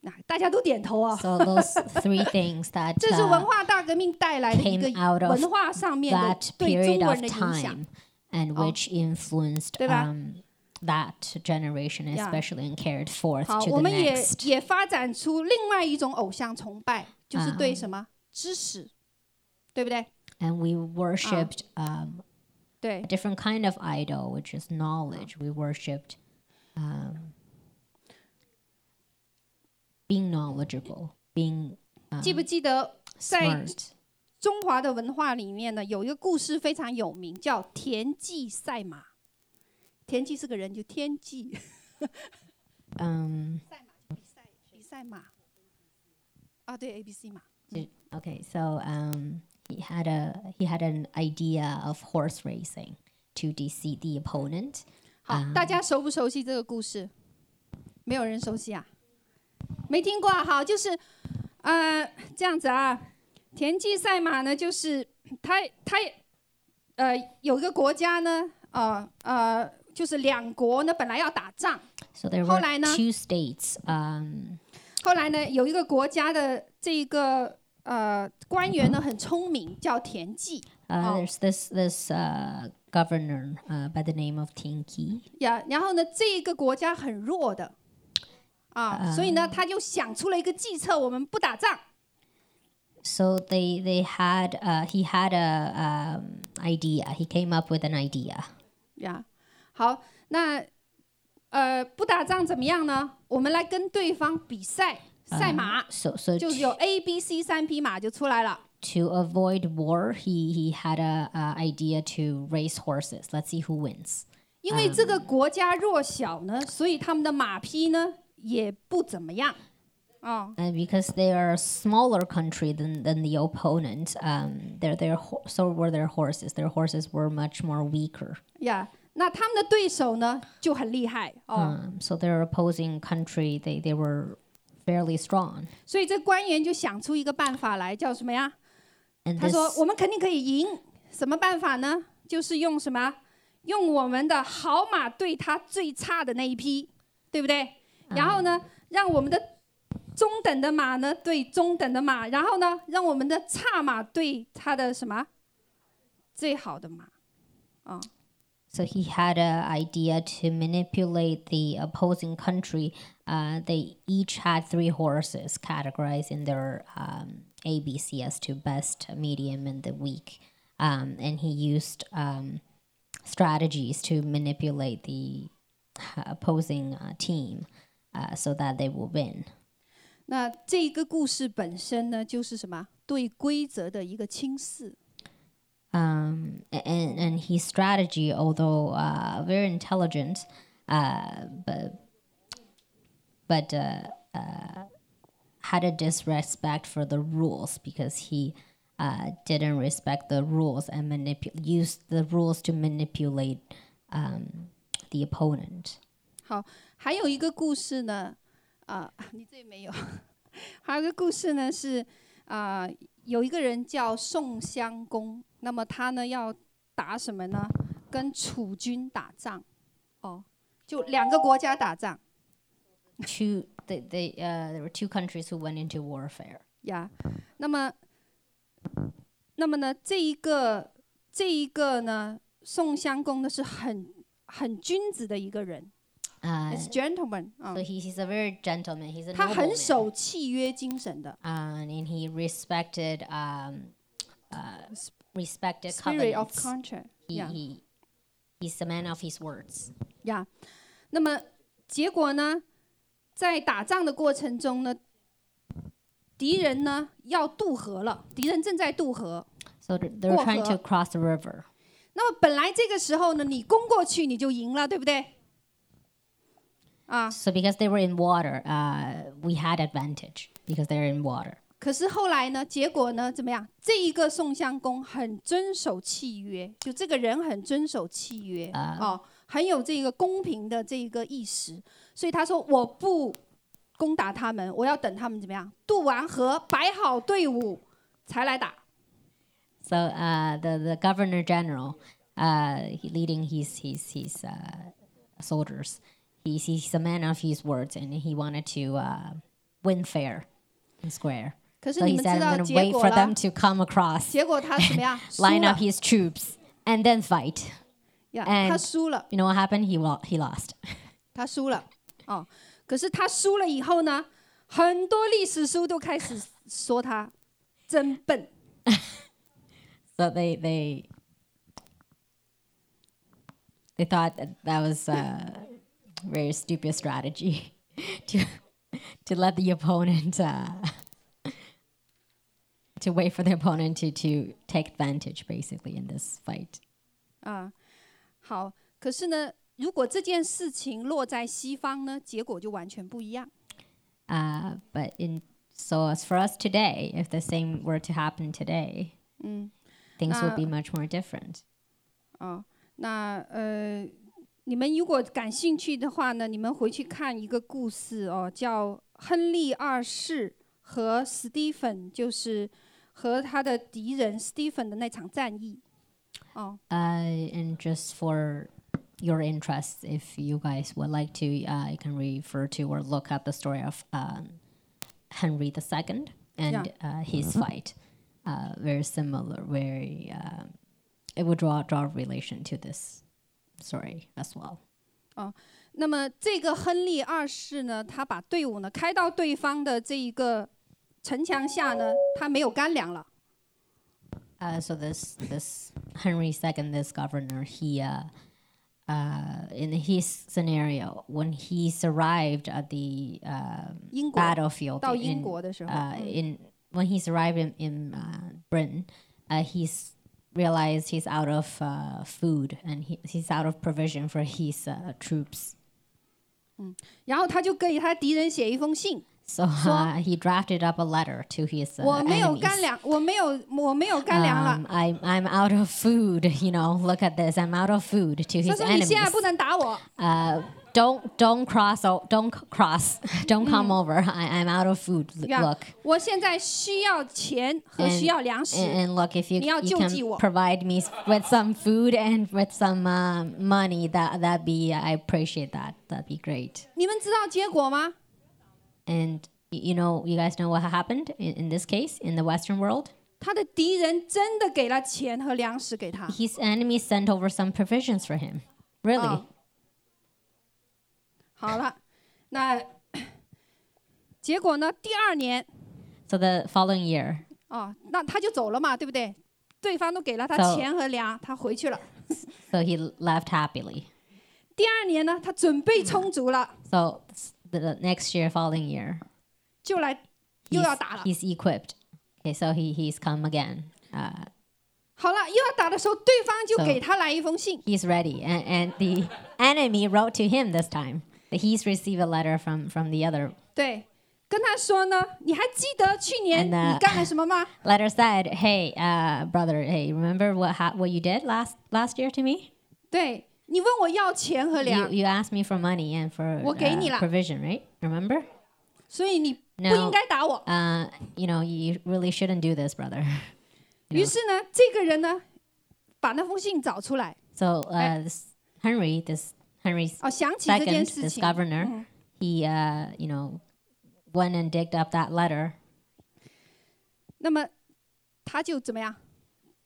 那大家都点头啊。 so those three things that 这是文 uh, 化大革命带来的一 came 个 out of 文化上面的 that 对中 period 国 of 人的影响。 time and Oh. which influenced 对吧？ um, that generation Yeah. especially and carried forth 好， to 我 the 们也 next 也发展出另外一种偶像崇拜，就是对啊什么知识，对不对？ and we worshipped um, 对 a，different kind of idol which is knowledge we worshipped um, being knowledgeable being um, 记不记得在 smart 中华的文化里面呢，有一个故事非常有名，叫田忌赛马。田忌是个人，就天忌 um, 比赛马。啊，对，A B C 马。 Did- okay, so um, he had a he had an idea of horse racing to defeat the opponent. 好，大家熟不熟悉这个故事？没有人熟悉啊？ 没听过啊？好，就是呃这样子啊，田忌赛马呢，就是他他呃有一个国家呢，呃呃，就是两国呢本来要打仗后来呢？two states. Um, 后来呢有一个国家的这一个呃官员呢很聪明，叫田忌 uh, Oh. There's this this uh, governor uh, by the name of Tinky. 呀，然后呢这一个国家很弱的啊，所以呢他就想出了一个计策，我们不打仗。So they they had uh, he had a um, idea. He came up with an idea. 呀好，那呃不打仗怎么样呢？我们来跟对方比赛赛马，So so 就 to, 有 A、B、C 三匹马就出来了。to avoid war, he he had a idea to race horses. Let's see who wins. 因为这个国家弱小呢，所以他们的马匹呢也不怎么样。哦，And because they are a smaller country than, than the opponent, um, their, their, so were their horses. Their horses were much more weaker. 呀，那他们的对手呢就很厉害哦，Um, so their opposing country, they, they were fairly strong. 所以这官员就想出一个办法来，叫什么呀？And 他说我们肯定可以赢，什么办法呢？就是用什么？用我们的好马对他最差的那一匹，对不对？然后呢，让我们的中等的马呢对中等的马，然后呢，让我们的差马对他的什么最好的马？啊、 so he had an idea to manipulate the opposing country. Uh, they each had three horses categorized in their um, ABC as to best, medium, and the weak. Um, and he used um, strategies to manipulate the uh, opposing uh, team uh, so that they will win. 那这一个故事本身呢，就是什么？对规则的一个轻视。 um, and and his strategy, although uh, very intelligent, uh, but but uh, uh, had a disrespect for the rules because he uh, didn't respect the rules and manipu- used the rules to manipulate um, the opponent. 好， 还有一个故事呢，啊、你这里没有。还有一个故事呢是啊、有一个人叫宋襄公，那么他呢要打什么呢？跟楚军打仗，哦，就两个国家打仗 Two, they, they, uh, there were two countries who went into warfare. 呀。那么，那么呢，这一个这一个呢，宋襄公呢是很很君子的一个人 Uh, ，is gentleman 啊、 so he, he's a very gentleman. He's a 他很 nobleman. 守契约精神的 um, and he respected um, uh, respected spirit of covenants. contract。 He, Yeah. he he's a man of his words. 呀那么结果呢，在打仗的过程中呢，敌人呢要渡河了，敌人正在渡河。 So th- they were trying to 过河。 cross the river. 那么本来这个时候呢，你攻过去你就赢了，对不对？ 啊， So because they were in water, uh, we had advantage because they're in water. 可是后来呢，结果呢怎么样？这一个宋襄公很遵守契约，就这个人很遵守契约，啊哦，很有这个公平的这一个意识，所以他说我不攻打他们，我要等他们怎么样？渡完河，摆好队伍才来打。 So uh, the the governor general, uh, he leading his his his uh, soldiers, he's he's a man of his words, and he wanted to uh, win fair and square. 可是 So 你 he 们 said, 知道 "I'm going to 结 wait 果 for 了 them，to come across, 结果他怎么样？输 line 了 up his troops, and then fight." 呀， and- 他输了， You know what happened? He lo- he lost. 他输了。哦，可是他输了以后呢，很多历史书都开始说他真笨。 So they they they thought that that was a very stupid strategy to to let the opponent uh, to wait for the opponent to to take advantage basically in this fight. 啊，好，可是呢，如果这件事情落在西方呢，结果就完全不一样。 Uh, but in so as for us today, if the same were to happen today, things would be much more different. 啊，那呃， 你们如果感兴趣的话呢，你们回去看一个故事哦，叫亨利二世和史蒂芬，就是和他的敌人史蒂芬的那场战役。哦， Uh, and just for your interest, if you guys would like to, uh, you can refer to or look up the story of um, Henry II and uh, his fight. Uh, very similar, very. Uh, it would draw draw a relation to this story as well. 那么这个亨利二世呢，他把队伍呢开到对方的这一个城墙下呢，他没有干粮了。 Uh, so this this Henry II, this governor, he uh, uh, in his scenario when he's arrived at the uh, 英国 battlefield 到英 in 国的时候， uh, in when he's arrived in, in uh, Britain, uh, he's realized he's out of uh, food and he, he's out of provision for his uh, troops. 然后他就给他敌人写一封信， So uh, he drafted up a letter to his uh, 我没有 enemies. 干粮，我没有我没有干粮了。 Um, I'm I'm out of food. You know, look at this. I'm out of food to 他 his 说你现在 enemies. 不能打我， Uh, don't don't cross. o- Don't c- cross. Don't come over. I, I'm out of food. L- 呀 Look 我现在需要钱和 And- 需要粮食。 and, and look if you 你要 you 救 can 济我。 provide me s- with some food and with some uh, money. That that be I appreciate that. That'd be great. 你们知道结果吗？ And y- you know, you guys know what happened in, in this case in the Western world. 他的敌人真的给了钱和粮食给他。 His enemies sent over some provisions for him. Really. 哦好了，那结果呢？第二年 So the following year, 哦，那他就走了嘛，对不对？对方都给了他 So- 钱和粮，他回去了。 so he left happily. 第二年呢，他准备充足了， So s- the, the next year, following year, 就来又 he's, 要打了。 he's equipped. Okay, so he, he's come again. Uh, 好了，又要打的时候，对方就 So- 给他来一封信。 he's ready. And, and the enemy wrote to him this time that he's received a letter from, from the other. 对，跟他说呢，你还记得去年 And, uh, 你干了什么吗？ Letter said, "Hey, uh, brother, hey, remember what ha- what you did last last year to me? 对 你问我要钱和 You 粮， you asked me for money and for 我给你 uh, 了。 provision, right? Remember? 所以你不 No. 应该打我。 Uh, you know, you really shouldn't do this, brother." 于是呢，这个人呢，把那封信找出来， So uh, this Henry, this Henry's 哦，想起这件 second, 事 this 情。 governor, 嗯 he uh, you know went and digged up that letter 那么他就怎么样？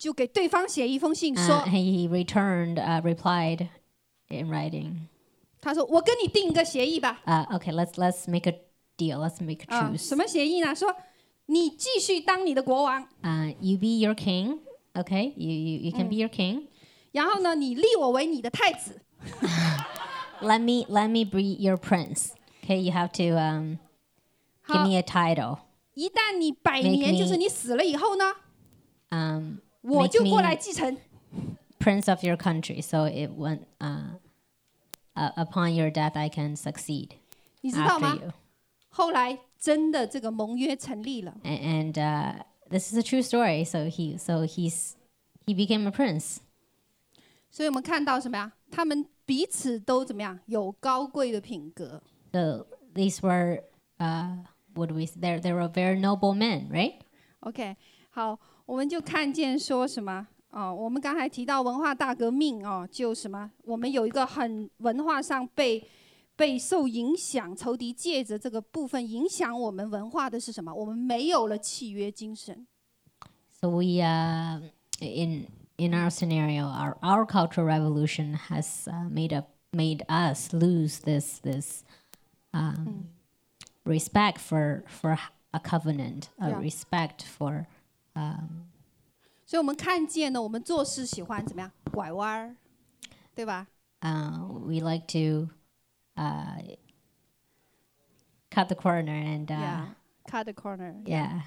就给对方写一封信 Uh, 说，he returned, uh, replied in writing, 他说我跟你定一个协议吧。uh, "Okay, let's let's make a deal. Let's make a 啊，truce. 什么协议呢？说你继续当你的国王，Uh, you be your king. Okay, you you, you can be your king. 然后呢，你立我为你的太子。Let me let me be your prince. Okay, you have to um, give，me a title. 一旦你百 Make 年，me- 就是你死了以后呢，Um, 我 make 就过 me 来继承。 prince of your country. So it went uh, uh, upon your death, I can succeed 你知道 after 吗？ you. 后来真的这个盟约成立了。 A- And uh, this is a true story. So he so he's he became a prince. 所以我们看到什么呀？他们彼此都怎么样？有高贵的品格。 So these were uh, what do we? say? They they were very noble men, right? OK，好， 我们就看见说什么哦，我们刚才提到文化大革命哦，就什么，我们有一个很文化上被被受影响，仇敌借着这个部分影响我们文化的是什么？我们没有了契约精神。So we, uh, in in our scenario, our our cultural revolution has uh, made up made us lose this this um, respect for for a covenant, a Yeah. respect for um, 所以我们看见呢，我们做事喜欢怎么样拐弯儿，对吧？uh, we like to uh, cut the corner and uh, Yeah，cut the corner。yeah.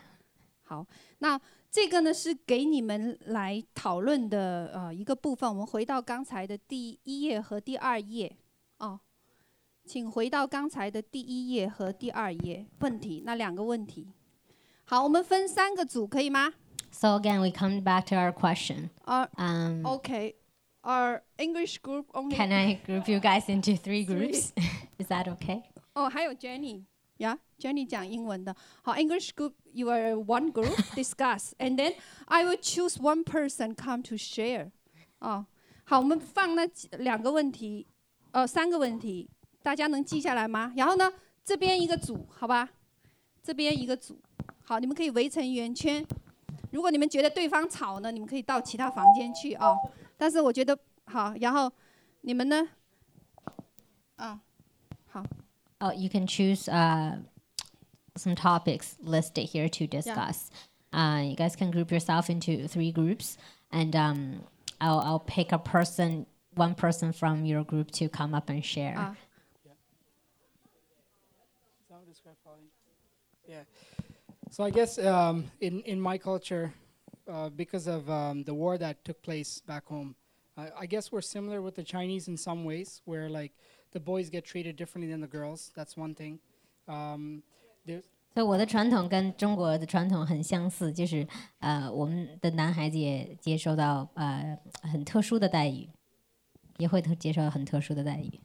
好，那这个呢是给你们来讨论的呃一个部分。我们回到刚才的第一页和第二页哦，请回到刚才的第一页和第二页。问题，那两个问题。好，我们分三个组，可以吗？So again, we come back to our question. 啊、Um, OK，our English group only。Can I group you guys into three groups? Is that okay? 哦，还有 Jenny。呀、yeah,，Jenny 讲英文的。好，English group you are one group discuss, and then I will choose one person come to share。哦，好，我们放那几两个问题，呃，三个问题，大家能记下来吗？然后呢，这边一个组，好吧？这边一个组，好，你们可以围成圆圈。如果你们觉得对方吵呢，你们可以到其他房间去哦。但是我觉得好，然后你们呢？啊，好。 Oh, you can choose uh, some topics listed here to discuss. Uh, you guys can group yourself into three groups, and um, I'll, I'll pick a person, one person from your group to come up and share. 啊 So I guess um, in in my culture, uh, because of um, the war that took place back home, I I guess we're similar with the Chinese in some ways, where like the boys get treated differently than the girls. That's one thing. Um, there's 所以我的传统跟中国的传统很相似，就是呃，我们的男孩子也接受到呃很特殊的待遇，也会特接受到很特殊的待遇。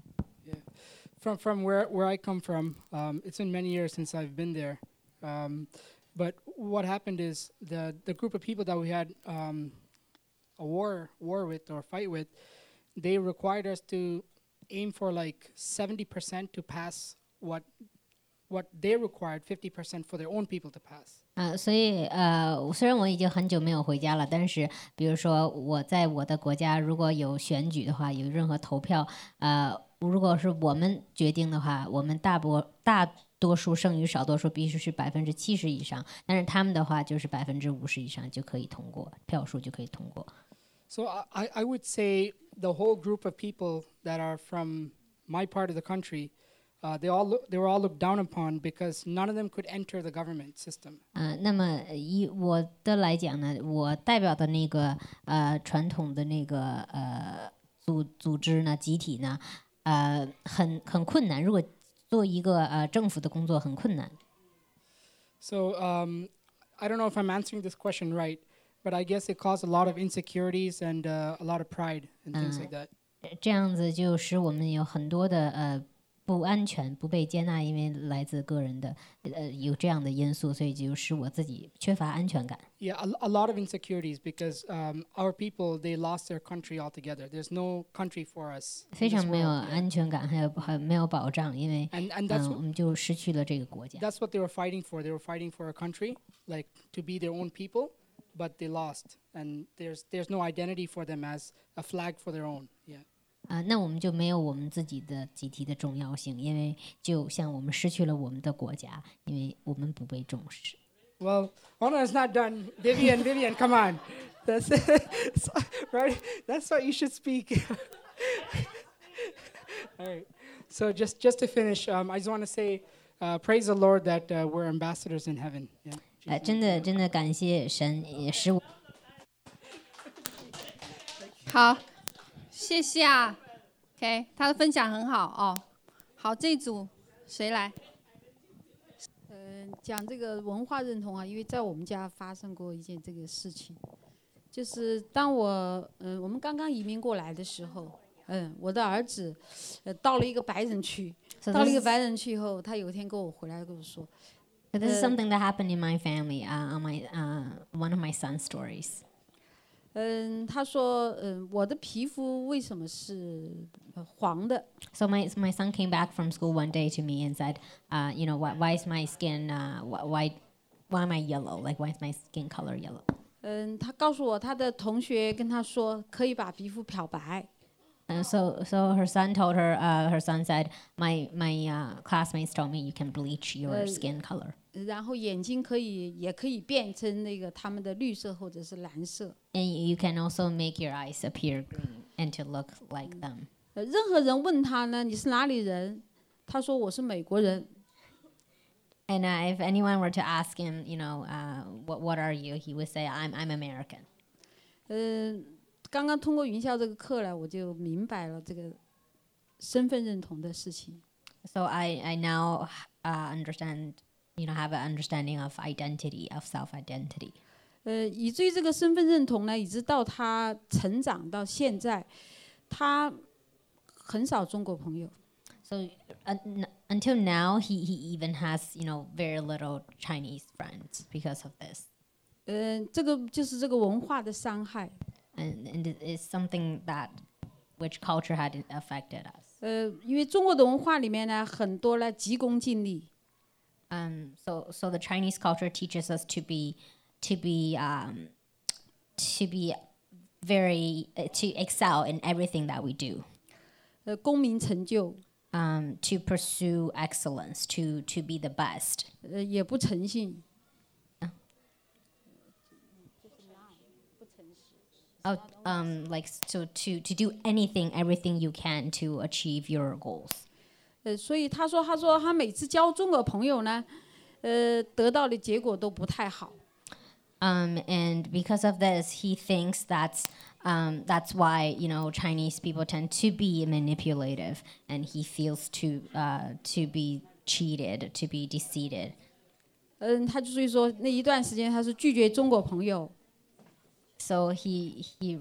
from from where where I come from, um, it's been many years since I've been there. Um, but what happened is the the group of people that we had um, a war war with or fight with, they required us to aim for like seventy percent to pass what what they required fifty percent for their own people to pass. 啊、所以呃，虽然我已经很久没有回家了，但是比如说我在我的国家，如果有选举的话，有任何投票，呃，如果是我们决定的话，我们大多大 多数胜于少多数，必须是百分之七十以上，但是他们的话就是百分之五十以上就可以通过，票数就可以通过。So I, I would say the whole group of people that are from my part of the country, uh, they all look, they were all looked down upon because none of them could enter the government system. 嗯、那么以我的来讲呢，我代表的那个呃传统的那个呃组组织呢，集体呢，呃很很困难。如果做一个呃政府的工作很困难。So um, I don't know if I'm answering this question right, but I guess it caused a lot of insecurities and uh, a lot of pride and things Uh, like that. 这样子就使我们有很多的呃不安全、不被接纳，因为来自个人的呃有这样的因素，所以就使我自己缺乏安全感。 Yeah, a, a lot of insecurities because um, our people they lost their country altogether. There's no country for us. in 非 this 常没有 world, yeah. 安全感，还有还没有保障，因为 And and 嗯 that's 我 what, 们就失去了这个国家。 that's what they were fighting for. They were fighting for a country, like to be their own people, but they lost, and there's there's no identity for them as a flag for their own. Yeah. 啊、那我们就没有我们自己的集体的重要性，因为就像我们失去了我们的国家，因为我们不被重视。 Well, hold on, it's not done. Vivian, Vivian, come on. That's so- right. That's what you should speak. All right. So just just to finish, um, I just want to say, uh, praise the Lord that uh, we're ambassadors in heaven. Yeah. 呃，真的真的感谢神，也使我。好， 谢谢啊。OK，他的分享很好哦。好，这一组谁来？嗯，讲这个文化认同啊，因为在我们家发生过一件这个事情，就是当我嗯我们刚刚移民过来的时候，嗯，我的儿子呃到了一个白人区，到了一个白人区以后，他有一天跟我回来跟我说，so this is uh, something that happened in my family, uh, on my uh, one of my son's stories. 嗯，他说嗯我的皮肤为什么是呃黄的？So my my son came back from school one day to me and said, uh, you know, why, why is my skin uh, wh- why why am I yellow? Like why is my skin color yellow? 嗯，他告诉我他的同学跟他说可以把皮肤漂白。And so so her son told her, uh, her son said, my my uh, classmates told me you can bleach your Uh, skin color. 然后眼睛可以也可以变成那个他们的绿色或者是蓝色。 And you can also make your eyes appear green and to look like them. 呃，任何人问他呢，你是哪里人？他说我是美国人。 And uh, if anyone were to ask him, you know, uh, what what are you? He would say, I'm I'm American. 嗯、 刚刚通过云校这个课呢，我就明白了这个身份认同的事情。So I I now uh, understand, you know, have an understanding of identity, of self identity. 呃，以至于这个身份认同呢，一直到他成长到现在，他很少中国朋友。So uh, until now, he, he even has, you know, very little Chinese friends because of this. 嗯、这个就是这个文化的伤害。And, and it is something that which culture had affected us. 呃，因为中国的文化里面呢，很多呢急功近利。 Um, so, so the Chinese culture teaches us to be, to be, um, to be very, uh, to excel in everything that we do. 呃，功名成就， Um, to pursue excellence, to, to be the best. 呃，也不诚信。 Oh, um, like so to to do anything, everything you can to achieve your goals. 呃，所以他说，他说他每次交中国朋友呢，呃，得到的结果都不太好。 Um, and because of this, he thinks that's um, that's why you know Chinese people tend to be manipulative, and he feels to uh, to be cheated, to be deceived 嗯，他就所以说那一段时间他是拒绝中国朋友， So he he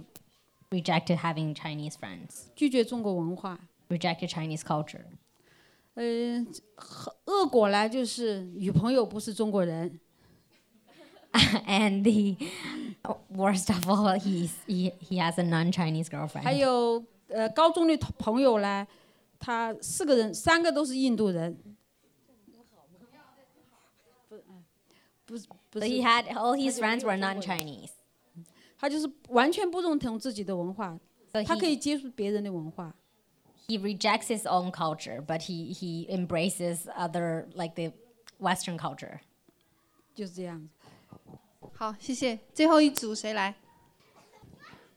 rejected having Chinese friends, 拒绝中国文化。 rejected Chinese culture. 嗯，恶果来就是女朋友不是中国人， and the worst of all, he's, he he has a non-Chinese 还 girlfriend. 有呃高中的朋友呢，他四个人三个都是印度人。不是不 So 是 he had all his friends were non-Chinese. 他就是完全不认同自己的文化，他可以接受别人的文化。he rejects his own culture, but he he embraces other like the Western culture. 就是这样。好，谢谢。最后一组谁来？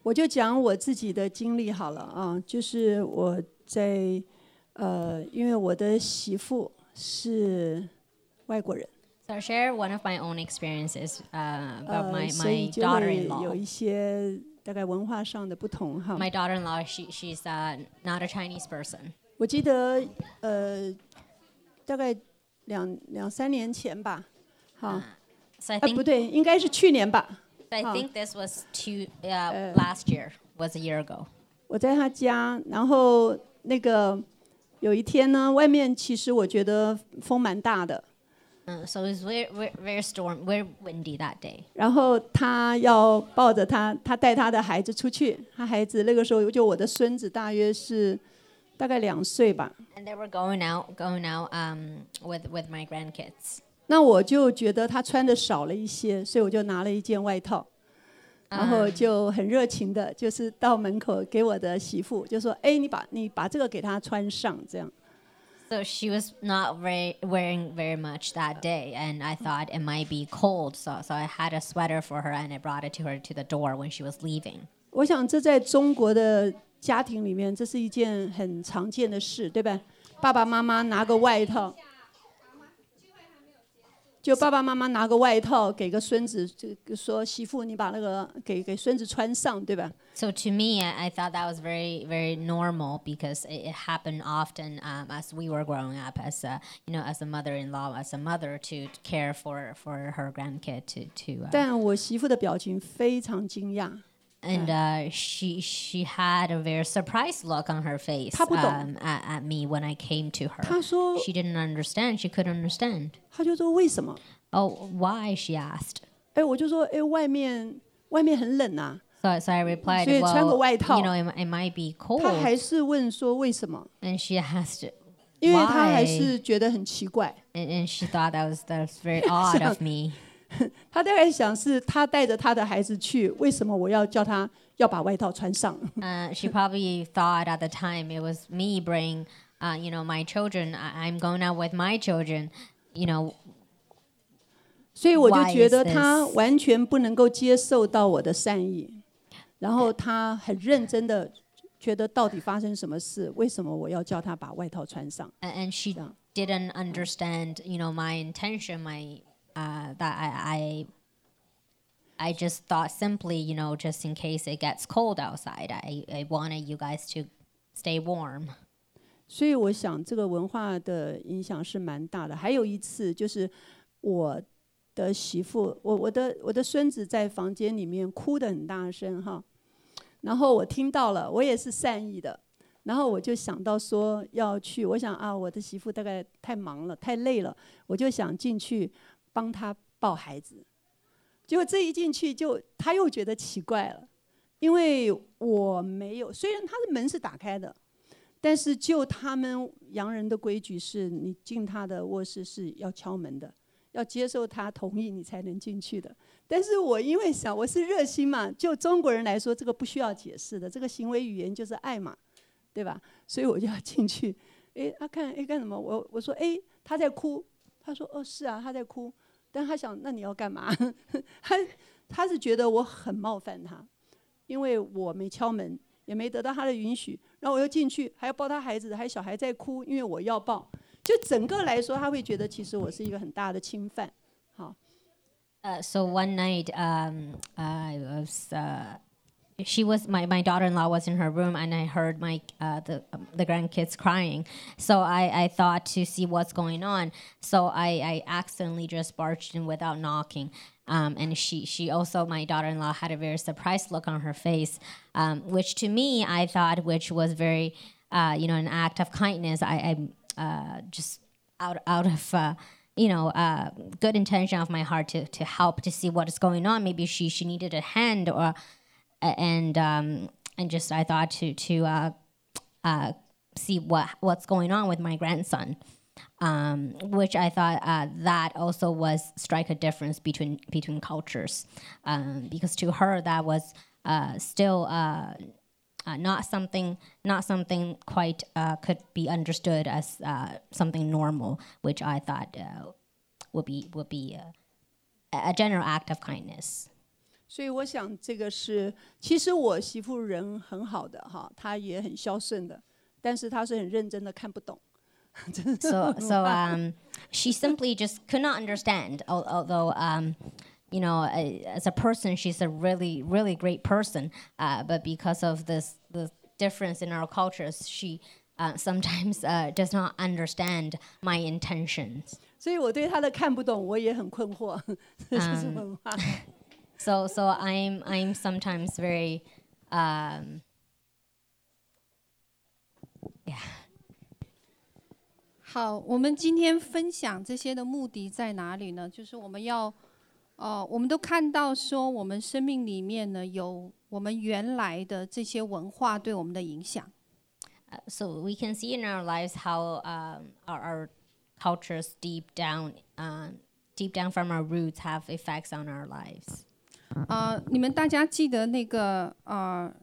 我就讲我自己的经历好了啊，就是我在呃，因为我的媳妇是外国人，So I share one of my own experiences uh, about 呃， my 所以 my 就会有 daughter-in-law. 一些大概文化上的不同哈。 My daughter-in-law, she she's uh, not a Chinese person. 我记得呃，大概两两三年前吧，哈， So I 啊 think 不对，应该是去年吧。 so I huh. think this was two uh, Uh, last year was a year ago. 我在他家，然后那个有一天呢，外面其实我觉得风蛮大的， 嗯，so it's very very very storm very windy that day。然后他要抱着他，他带他的孩子出去。他孩子那个时候，就我的孙子大约是大概两岁吧。and they were going out going out，um，with with my grandkids。那我就觉得他穿的少了一些，所以我就拿了一件外套，然后就很热情的就是到门口给我的媳妇，就说，哎，你把你把这个给他穿上，这样。So she was not very wearing very much that day, and I thought it might be cold. So so I had a sweater for her, and I brought it to her to the door when she was leaving. 我想这在中国的家庭里面，这是一件很常见的事，对吧？爸爸妈妈拿个外套， 就爸爸妈妈拿个外套给个孙子，就说媳妇你把那个给给孙子穿上，对吧？ So to me, I, I thought that was very, very normal because it, it happened often um, as we were growing up, as a, you know, as a mother-in-law, as a mother to care for, for her grandkid to to. Uh, 但我媳妇的表情非常惊讶， and uh, she she had a very surprised look on her face 她不懂。 um, at, at me when I came to her. 她说 She didn't understand. She couldn't understand. 她就说为什么？ Oh, why? She asked. 哎，我就说哎，外面外面很冷啊， So, so I replied, 所以穿个 well, 外套。 you know, it, it might be cold. 她还是问说为什么？ And she asked, 因为她还 Why？是觉得很奇怪。 and, and she thought that was that was very odd of me. 他大概想是他带着他的孩子去，为什么我要叫他要把外套穿上？Uh, she probably thought at the time it was me bring, uh, you know, my children. I, I'm going out with my children. You know, 所以我就觉得他完全不能够接受到我的善意，然后他很认真的觉得到底发生什么事，为什么我要叫他把外套穿上 and she didn't understand, you know, my intention. My That I I just thought simply, you know, just in case it gets cold outside, I I wanted you guys to stay warm. 所以我想这个文化的影响是蛮大的。还有一次就是我的媳妇，我我的我的孙子在房间里面哭的很大声哈，然后我听到了，我也是善意的，然后我就想到说要去，我想啊，我的媳妇大概太忙了，太累了，我就想进去。帮他抱孩子。结果这一进去就他又觉得奇怪了，因为我没有，虽然他的门是打开的。但是就他们洋人的规矩是，你进他的卧室是要敲门的，要接受他同意你才能进去的。但是我因为想我是热心嘛，就中国人来说，这个不需要解释的，这个行为语言就是爱嘛，对吧？所以我就要进去。诶，他看诶干什么？我我说诶他在哭，他说哦是啊他在哭，但他想那你要干嘛？他他是觉得我很冒犯他，因为我没敲门。也没得到他的允许，然后我又进去，还要抱他孩子，还有小孩在哭，因为我要抱。就整个来说，他会觉得其实我是一个很大的侵犯。好，Uh, so one night, um, I was, she was my, my daughter-in-law was in her room and I heard my uh, the um, the grandkids crying. So I, I thought to see what's going on. So I, I accidentally just barged in without knocking. Um, and she she also my daughter-in-law had a very surprised look on her face, um, which to me I thought which was very uh, you know an act of kindness. I, I uh, just out out of uh, you know, uh, good intention of my heart to to help to see what is going on. Maybe she she needed a hand or and um, and just I thought to to uh, uh, see what what's going on with my grandson, um, which I thought uh, that also was strike a difference between between cultures, um, because to her that was uh, still. Uh, uh, not something, not something quite could be understood as something normal, which I thought would be would be a general act of kindness. 所以我想这个是，其实我媳妇人很好的哈，她也很孝顺的，但是她是很认真的看不懂。 so so um, she simply just could not understand. Although um, you know, as a person, she's a really really great person. Uh, but because of this the difference in our cultures, she uh, sometimes uh, does not understand my intentions. 所以我对她的看不懂，我也很困惑。这是文化。 So so I'm I'm sometimes very um, yeah. 好，我们今天分享这些的目的在哪里呢？就是我们要，呃，我们都看到说，我们生命里面呢有我们原来的这些文化对我们的影响。 Uh, so we can see in our lives how um, our, our cultures deep down, uh, deep down from our roots have effects on our lives. 啊、呃，你们大家记得那个呃，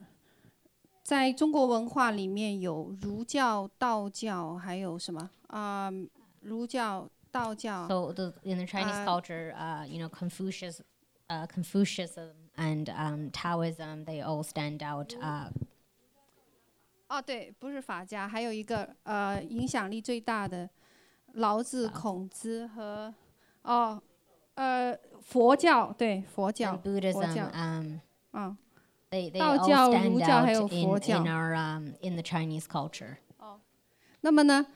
在中国文化里面有儒教、道教，还有什么啊、呃？儒教、道教。So the, in the Chinese culture, uh, you know, Confucius, uh, Confucianism and um, Taoism, they all stand out. Uh, 哦，对，不是法家，还有一个呃，影响力最大的老子、孔子和哦。呃，佛教对佛教，佛教，嗯，嗯，道教、儒教还有佛教。Um 那么呢，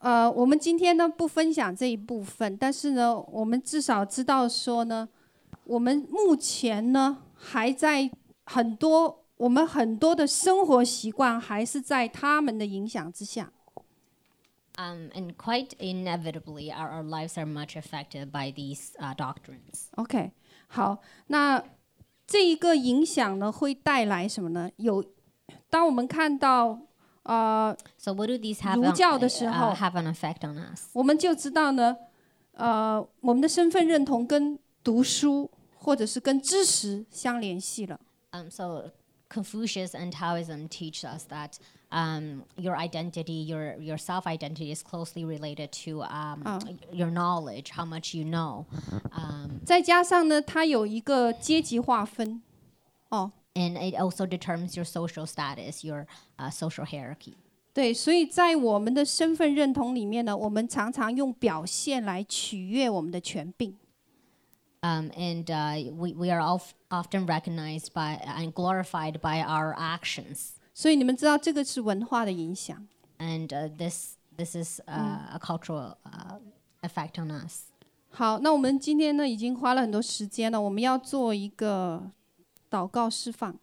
呃，我们今天呢不分享这一部分，但是呢，我们至少知道说呢，我们目前呢还在很多我们很多的生活习惯还是在他们的影响之下。Um, and quite inevitably, our, our lives are much affected by these uh, doctrines. OK，好，那这一个影响呢，会带来什么呢？有，当我们看到呃，so what do these have 儒教的时 on, 候 uh, have an effect on us? 我们就知道呢，呃，我们的身份认同跟读书或者是跟知识相联系了。 Um, so Confucius and Taoism teach us that. Um, your identity, your your self identity is closely related to um, oh. your knowledge, how much you know. Um, 再加上呢，它有一个阶级划分，哦。 And it also determines your social status, your uh, social hierarchy. 对，所以在我们的身份认同里面呢，我们常常用表现来取悦我们的权柄。 Um, and uh, we we are of, often recognized by and glorified by our actions. 所以你们知道这个是文化的影响。 And uh, this this is uh, a cultural uh, effect on us. 好，那我们今天呢已经花了很多时间了，我们要做一个祷告释放。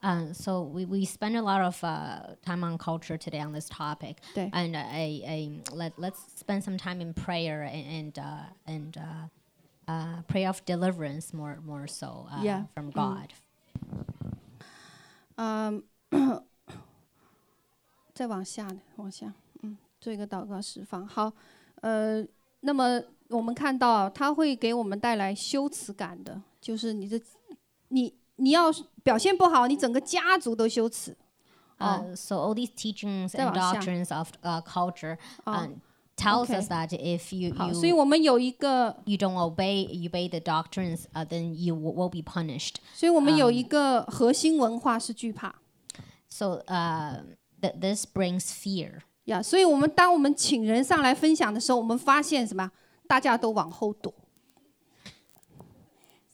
Um, so we, we spend a lot of uh, time on culture today on this topic. 对。 And I, I let let's spend some time in prayer and and uh, and uh, uh, prayer of deliverance more more so uh, Yeah. from God. 嗯。再往下，往下，嗯，做一个祷告释放。好，呃，那么我们看到，它会给我们带来羞耻感的，就是你的，你你要表现不好，你整个家族都羞耻。 Uh, so all these teachings 再 and 往下。 doctrines of uh, culture 哦 uh, tells Okay. us that if you 好，所以 you 我们有一个， you don't obey you obey the doctrines, uh, then you w- will be punished. 所以我们有一个核心文化是惧怕。 So uh, th- this brings fear. 呀，所以我们当我们请人上来分享的时候，我们发现什么？大家都往后躲。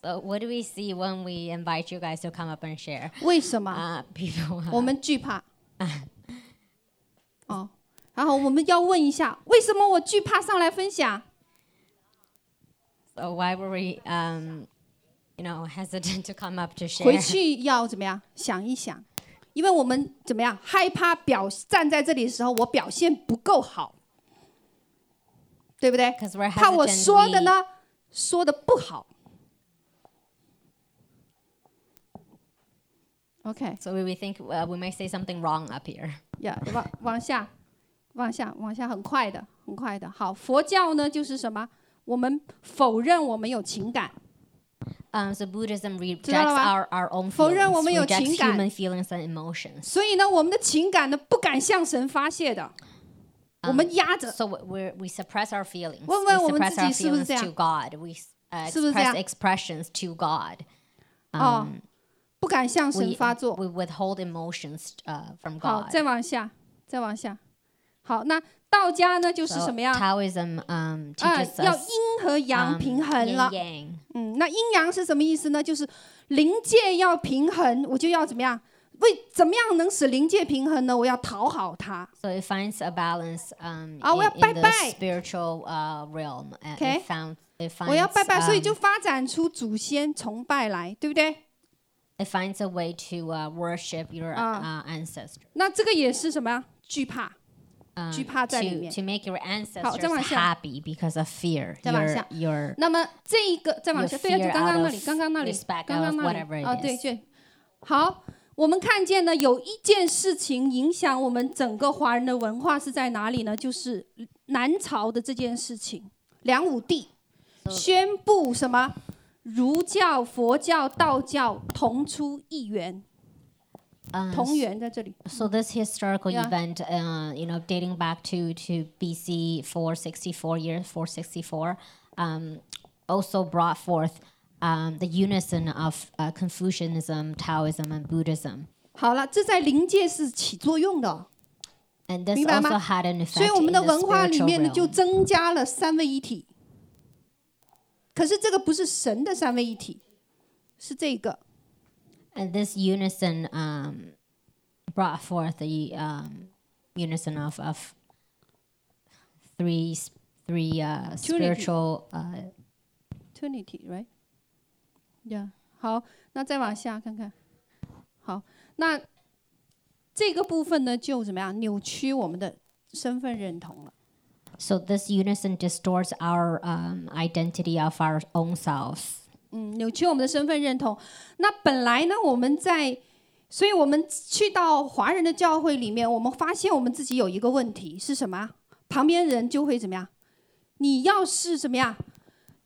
So what do we see when we invite you guys to come up and share? 为什么？ Uh, people. 我们惧怕。哦， 然后我们要问一下，为什么我惧怕上来分享？ So why were we, um, you know, hesitant to come up to 回 share? 去要怎么样想一想？因为我们怎么样害怕表站在这里的时候，我表现不够好，对不对？ Because we're 怕我 hesitant. 说的 we- 呢，说的不好。OK， So we, we think uh, we might say something wrong up here. 呀、往往下， 往下，往下，很快的，很快的。好，佛教呢就是什么？我们否认我们有情感，Um, so Buddhism rejects？our, our own 否认我们 feelings, 有 rejects 情感。human feelings and emotions. 所以呢，我们的情感呢不敢向神发泄的，我们压着。So we we suppress our feelings. 问问我们自己是不是这样？to God. We uh, 是不是这样？express expressions to God. 哦 Um,，不敢向神发作。we withhold emotions uh, from 好，God. 再往下，再往下。好，那道家呢就是什么样？Taoism um, 啊要阴和阳 um, 平衡了。嗯，那阴阳是什么意思呢？就是灵界要平衡，我就要怎么样？为怎么样能使灵界平衡呢？我要讨好他。So it finds a balance um, 啊，我要拜拜。spiritual uh, realm. Okay. it, found, 我要拜拜，所以就 um, 发展出祖先崇拜来，对不对？it finds a way to uh, worship your Ah. uh, ancestors. 那这个也是什么呀？惧怕。Um, 惧怕在里面。to, to make your ancestors 再往下。happy because of fear. 再往下。your 那么这一个再往下，对啊，就刚刚那里，刚刚那里，刚刚那里哦，对对。好，我们看见呢，有一件事情影响我们整个华人的文化是在哪里呢？就是南朝的这件事情，梁武帝宣布什么？儒教、佛教、道教同出一源，um, 同源在这里。 So this historical Yeah. event, uh, you know, dating back to to BC 464 years, 464, um, also brought forth um, the unison of uh, Confucianism, Taoism, and Buddhism. 好了，这在灵界是起作用的哦， And this 明白吗？ also had an 所以 effect 我们 in 的 the 文化里 spiritual 面呢，就 realm. 增加了三位一体。可是这个不是神的三位一体，是这个。 And this unison um, brought forth the um, unison of, of three s- three uh, Trinity. spiritual uh, Trinity, right? Yeah. 好，那再往下看看。好，那这个部分呢，就怎么样扭曲我们的身份认同了。 So this unison distorts our um, identity of our own selves. 嗯，扭曲我们的身份认同。那本来呢，我们在，所以我们去到华人的教会里面，我们发现我们自己有一个问题是什么？旁边人就会怎么样？你要是怎么样，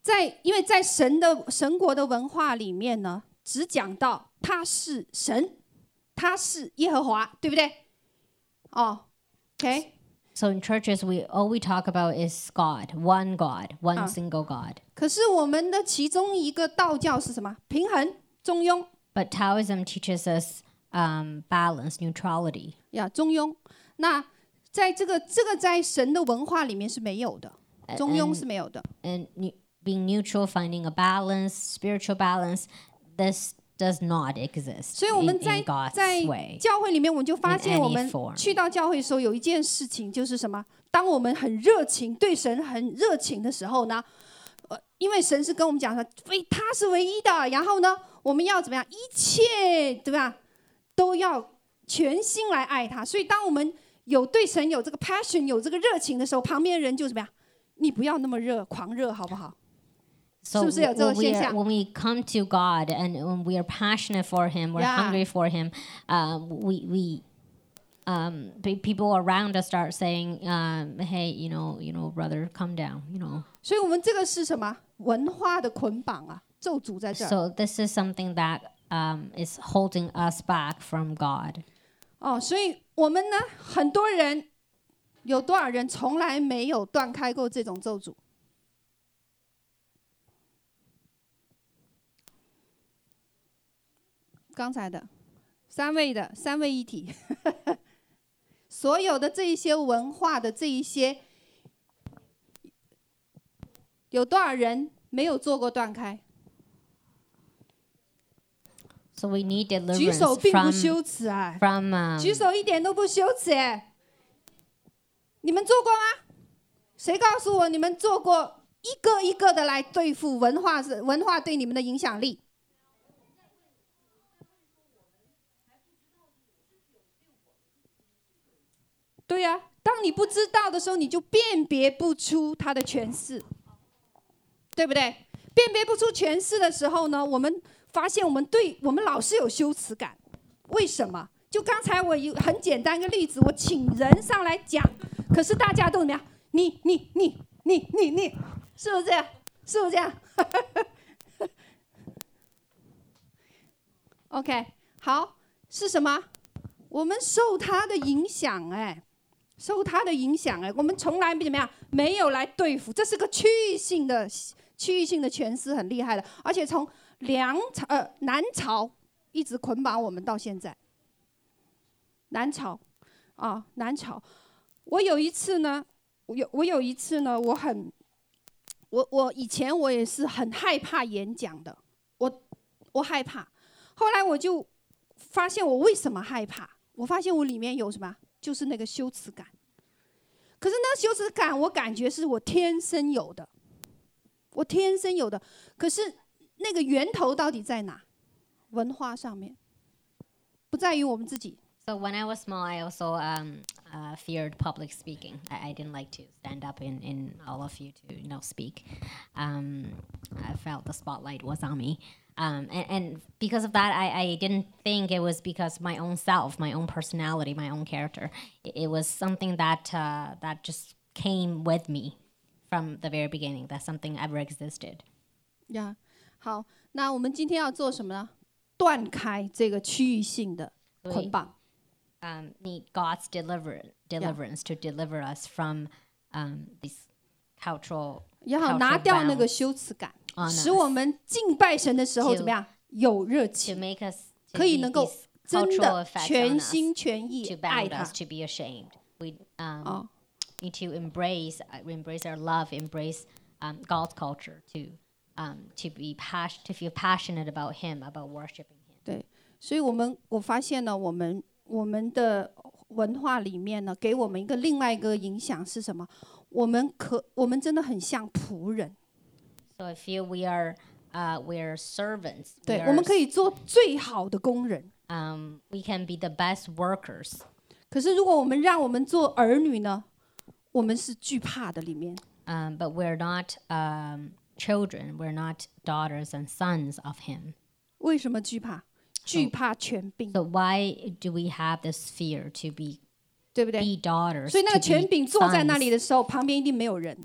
在因为在神的神国的文化里面呢，只讲到他是神，他是耶和华，对不对？哦，OK。So in churches, we all we talk about is God, one God, one Ah. single God. 可是我们的其中一个道教是什么？平衡、中庸。 But Taoism teaches us um, balance, neutrality. 呀，中庸。那在这个这个在神的文化里面是没有的， A- 中庸 and, 是没有的。 and ne- being neutral, finding a balance, spiritual balance, this does not exist 所以我们在在教会里面，我们就发现，我们去到教会的时候，有一件事情就是什么？当我们很热情，对神很热情的时候呢，呃，因为神是跟我们讲说，唯他是唯一的，然后呢，我们要怎么样？一切对吧，都要全心来爱他。所以，当我们有对神有这个 passion，有这个热情的时候，旁边的人就怎么样？你不要那么热，狂热，好不好？So 是不是有这个 when we, 现 are, 象？ when we come to God and when we are passionate for Him, we're Yeah. hungry for Him, um, we, we um, pe- people around us start saying, um, "Hey, you know, you know, brother, come down," you know. 所以我们这个是什么文化的捆绑啊？咒诅在这儿。 So this is something that um, is holding us back from God. 哦，所以我们呢，很多人有多少人从来没有断开过这种咒诅？ 刚才的三位的三位一体，所有的这一些文化的这一些，有多少人没有做过断开？So we need 举手并不羞耻啊，from um, 举手一点都不羞耻哎。你们做过吗？谁告诉我你们做过一个一个的来对付文化是文化对你们的影响力？对呀、当你不知道的时候，你就辨别不出它的诠释，对不对？辨别不出诠释的时候呢，我们发现我们对我们老是有羞耻感，为什么？就刚才我有很简单一个例子，我请人上来讲，可是大家都怎么样？你你你你你你，是不是这样？是不是这样？OK，好，是什么？我们受他的影响，哎。受他的影响，哎，我们从来不怎么样，没有来对付，这是个区域性的区域性的权势，很厉害的，而且从梁朝呃南朝一直捆绑我们到现在。南朝，啊南朝，我有一次呢，我有我有一次呢，我很，我我以前我也是很害怕演讲的，我我害怕，后来我就发现我为什么害怕，我发现我里面有什么？就是那个羞耻感，可是那个羞耻感，我感觉是我天生有的，我天生有的。可是那个源头到底在哪？文化上面，不在于我们自己。So when I was small, I also um, uh, feared public speaking. I, I didn't like to stand up in, in all of you to you know speak. Um, I felt the spotlight was on me, um, and, and because of that, I, I didn't think it was because my own self, my own personality, my own character. It, it was something that uh, that just came with me from the very beginning. That something ever existed. 呀、好，那我们今天要做什么呢？断开这个区域性的捆绑。 um, need God's deliver deliverance to deliver us from um, this cultural 也好， cultural 拿掉那个 bounds 羞耻感， On 使我们敬拜神的时候 To- 怎么样？有热 to 情，make us to 可以 be 能够真 cultural 的全 on us, 心全意 to 爱 bound 他 to be ashamed. We um, 哦，need to embrace uh, embrace our love, embrace um, God's culture to um, to be passion to feel passionate about Him, about worshiping Him. 对所以我们我发现呢，我们我们的文化里面呢，给我们一个另外一个影响是什么？我们可我们真的很像仆人，So I feel we are uh, we are servants. We 对， are 我们可以做最好的工人。 um, we can be the best workers. 可是如果我们让我们做儿女呢，我们是惧怕的里面。 Um, but we're not um, children. We're not daughters and sons of Him. 为什么惧怕？惧怕权柄， So why do we have this fear to be 对不对？ be daughters? 所以那个 to 权 be 柄坐在那 sons, 里的时候，旁边一定没有人。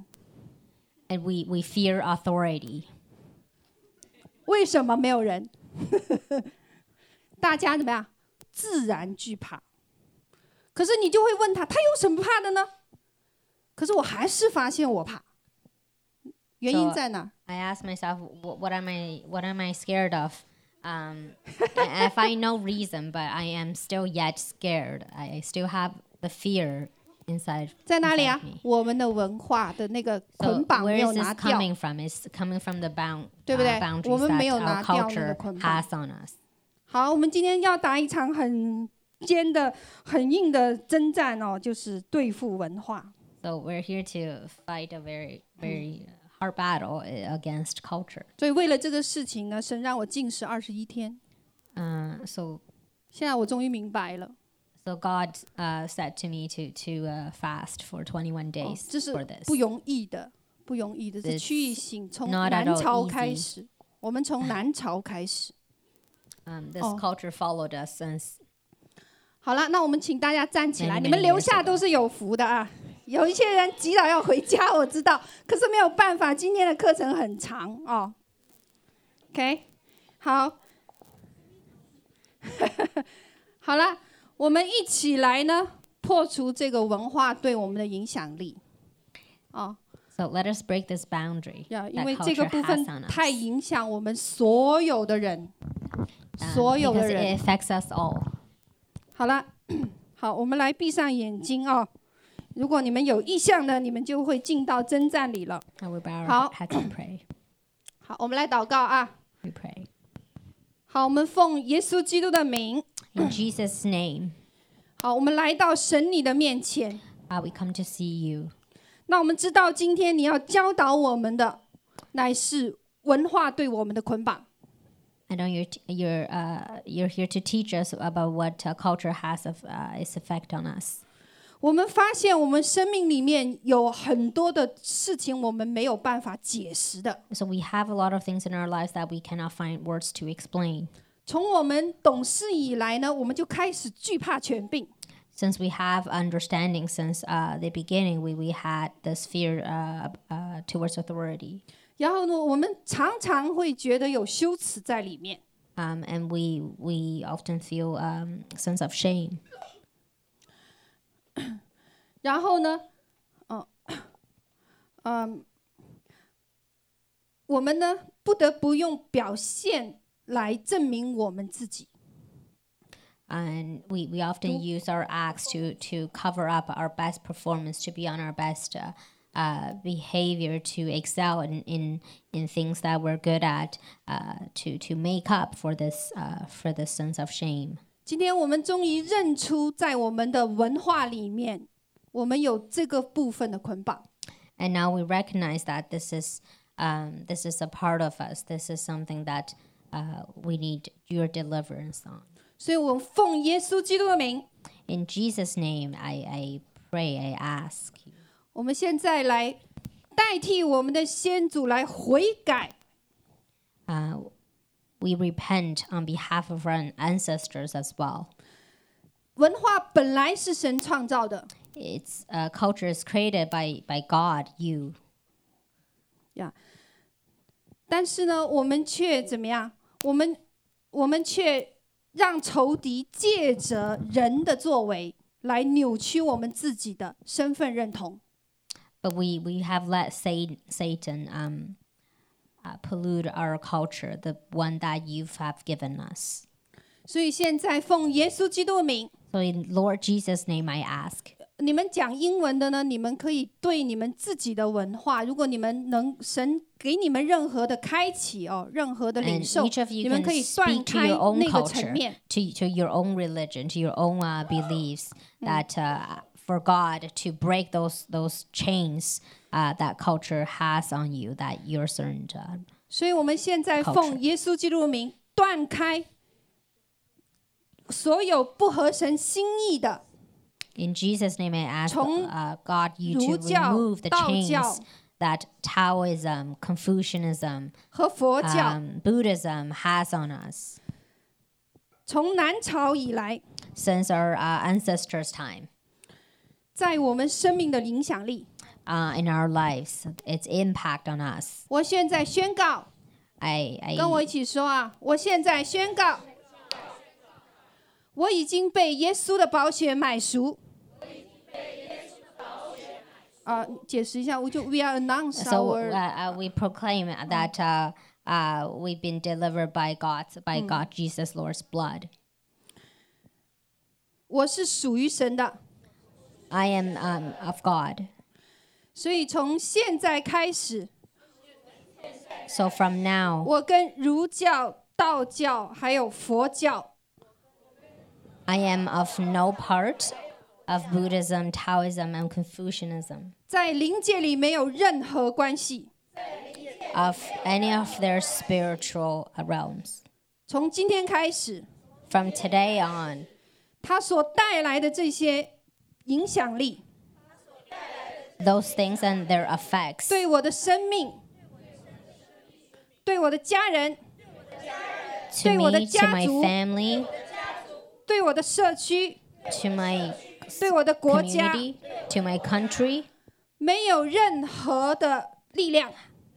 and we we fear authority. 为什么没有人？大家怎么样？自然惧怕。可是你就会问他，他有什么怕的呢？可是我还是发现我怕。原因在哪？ I ask myself, what, what am I what am I scared of? Um, I I find no reason, but I am still yet scared. I, I still have the fear inside. 在哪里啊我们的文化的那个捆绑没有 is this 拿掉。coming from? It's coming from the bound, 对不对？uh, 我们没有拿掉那个 culture 捆绑。has on us. 好，我们今天要打一场很尖的、很硬的征战哦，就是对付文化。So we're here to fight a very, very hard battle uh, against culture. 所以为了这个事情呢，神让我禁食二十一天。Uh, so, 现在我终于明白了，so God uh, said to me to to uh, fast for 21哦 days 这是 for this. 不容易的，不容易的，是 It's 区域性，从 not at 南 all 朝 easy. 开始，我们从南朝开始。Um, this Oh. culture followed us since 好了，那我们请大家站起来，Many, 你们留 years 下 ago. 都是有福的啊。有一些人急着要回家，我知道，可是没有办法，今天的课程很长哦。OK，好，好了，我们一起来呢，破除这个文化对我们的影响力。哦、So let us break this boundary. yeah,，因为这个部分太影响我们所有的人所有的人。It affects us all. 好了，好，我们来闭上眼睛啊、哦。如果你们有意向呢，你们就会进到征战里了。好，好，我们来祷告啊。We pray. 好，我们奉耶稣基督的名。In Jesus' name, 好，我们来到神你的面前。 uh, we come to see you. 那我们知道，今天你要教导我们的，乃是文化对我们的捆绑。 I know you're t- you're uh, you're here to teach us about what uh, culture has of uh, its effect on us. 我们发现，我们生命里面有很多的事情，我们没有办法解释的。 So we have a lot of things in our lives that we cannot find words to explain. 从我们懂事以来呢，我们就开始惧怕权柄。Since we have understanding since uh, the beginning, we, we had this fear uh, uh, towards authority. 然后呢，我们常常会觉得有羞耻在里面。Um, and we we often feel um, sense of shame. 然后呢，嗯、嗯，我们呢不得不用表现来证明我们自己。 and we, we often use our acts to, to cover up our best performance, to be on our best uh, uh, behavior, to excel in, in, in things that we're good at, uh, to, to make up for this, uh, for this sense of shame. 今天我们终于认出，在我们的文化里面，我们有这个部分的捆绑。 And now we recognize that this is, um, this is a part of us. This is something that uh, we need your deliverance on. 所以我奉耶稣基督的名， In Jesus' name, I, I pray, I ask you. 我们现在来代替我们的先祖来悔改， uh, we repent on behalf of our ancestors as well. 文化本来是神创造的， It's uh, culture is created by by God, you, 但是呢，我们却怎么样？ 我们我们却让仇敌借着人的作为来扭曲我们自己的身份认同。but we we have let Satan Satan um, uh, pollute our culture, the one that you have given us. 所以现在奉耶稣基督的名，So in Lord Jesus' name, I ask. 你们讲英文的呢，你们可以对你们自己的文化，如果你们能神给你们任何的开启哦，任何的领受你们可以断开那个层面。to to your own religion, to your own uh, beliefs. That uh, for God to break those those chains uh, that culture has on you, that you're certain uh, 所以我们现在奉耶稣基督的名断开所有不合神心意的 In Jesus' name, I ask 从 uh, God you to 儒教、 remove the 道 chains 教 that Taoism, Confucianism, 和佛教， um, Buddhism has on us 从南朝以来， since our uh, ancestors' time 在我们生命的影响力。 uh, in our lives, its impact on us. 我现在宣告， I, 跟我 I 一起说啊！我现在宣告，我已经被耶稣的宝血买赎。 啊，解释一下，我就 We are announced so our uh, uh, we proclaim that uh, uh, we've been delivered by God, by God Jesus Lord's blood. 我是属于神的， I am um, of God. 所以从现在开始， So from now, 我跟儒教、道教还有佛教 I am of no part of Buddhism, Taoism, and Confucianism, 在灵界里没有任何关系。 of any of their spiritual realms. 从今天开始， From today on, 它所带来的这些影响力， those things and their effects 对我的生命，对我的家人， to 对我的 me, to 家 my 族 family, 对我的社区， to my 对我的国家， community, to my country, 没有任何的力量。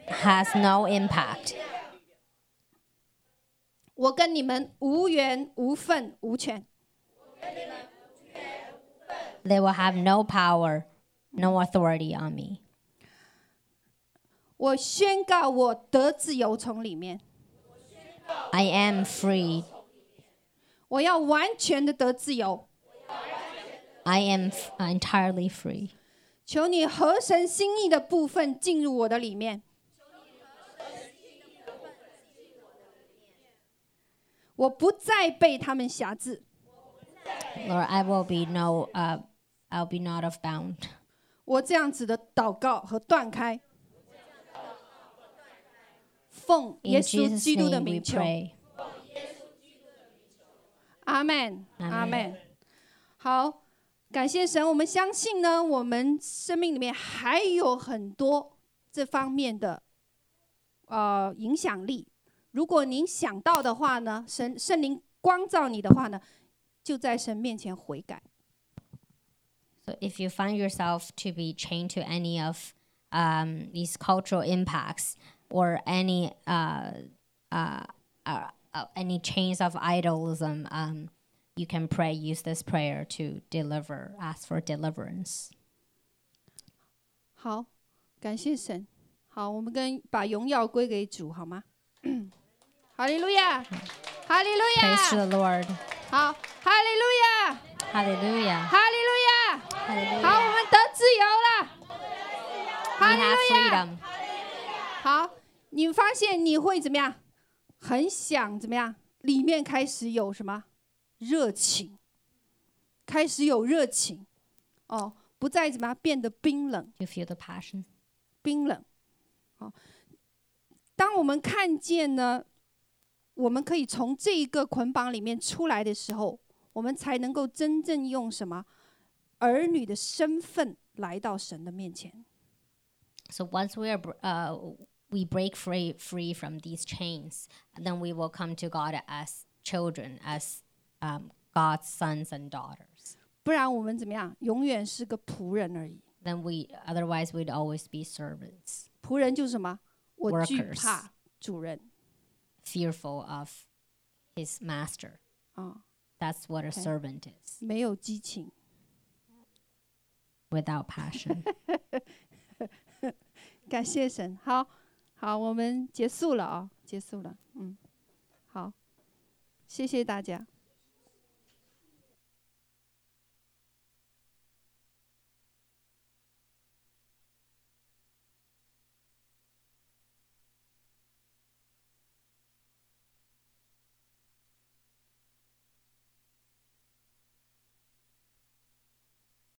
has no impact. 我跟你们无缘无分无权。 They will have no power, no authority on me. 我宣告，我得自由从里面， I am free. 我要完全的得自由。 I am entirely free。求你合神心意的部分进入我的里面。我不再被他们辖制。Lord, I will be no, uh, I'll be not of bound. 我这样子的祷告和断开，奉耶稣基督的名求。阿门，阿门。好。感谢神，我们相信呢，我们生命里面还有很多这方面的呃影响力。如果您想到的话呢，神圣灵光照你的话呢，就在神面前悔改。 So if you find yourself to be chained to any of um, these cultural impacts or any uh, uh, uh, uh, any chains of idolism, um, you can pray. Use this prayer to deliver. Ask for deliverance. 好，感谢神。好，我们跟把荣耀归给主，好吗？哈利路亚，哈利路 Praise to 亚， the Lord. 好，哈利路亚， Hallelujah. 哈利路亚。好，我 Hallelujah. 们得自由了。 We 哈利 have 路亚。 freedom. 好，你发现你会怎么样？很想怎么样？里面开始有什么 热情？开始有热情哦，不再怎么样变得冰冷。You feel the passion. 冰冷。好，当我们看见呢，我们可以从这一个捆绑里面出来的时候，我们才能够真正用什么儿女的身份来到神的面前。So once we are uh, we break free free from these chains, then we will come to God as children, as um, God's sons and daughters. 不然我们怎么样？永远是个仆人而已。 Then we otherwise we'd always be servants, 仆人就是什么？我惧 Workers 怕主人 fearful of his master. 啊， That's what a Okay. servant is, 没有激情。 without passion. 感谢神，好好，我们结束了啊、结束了，嗯，好，谢谢大家。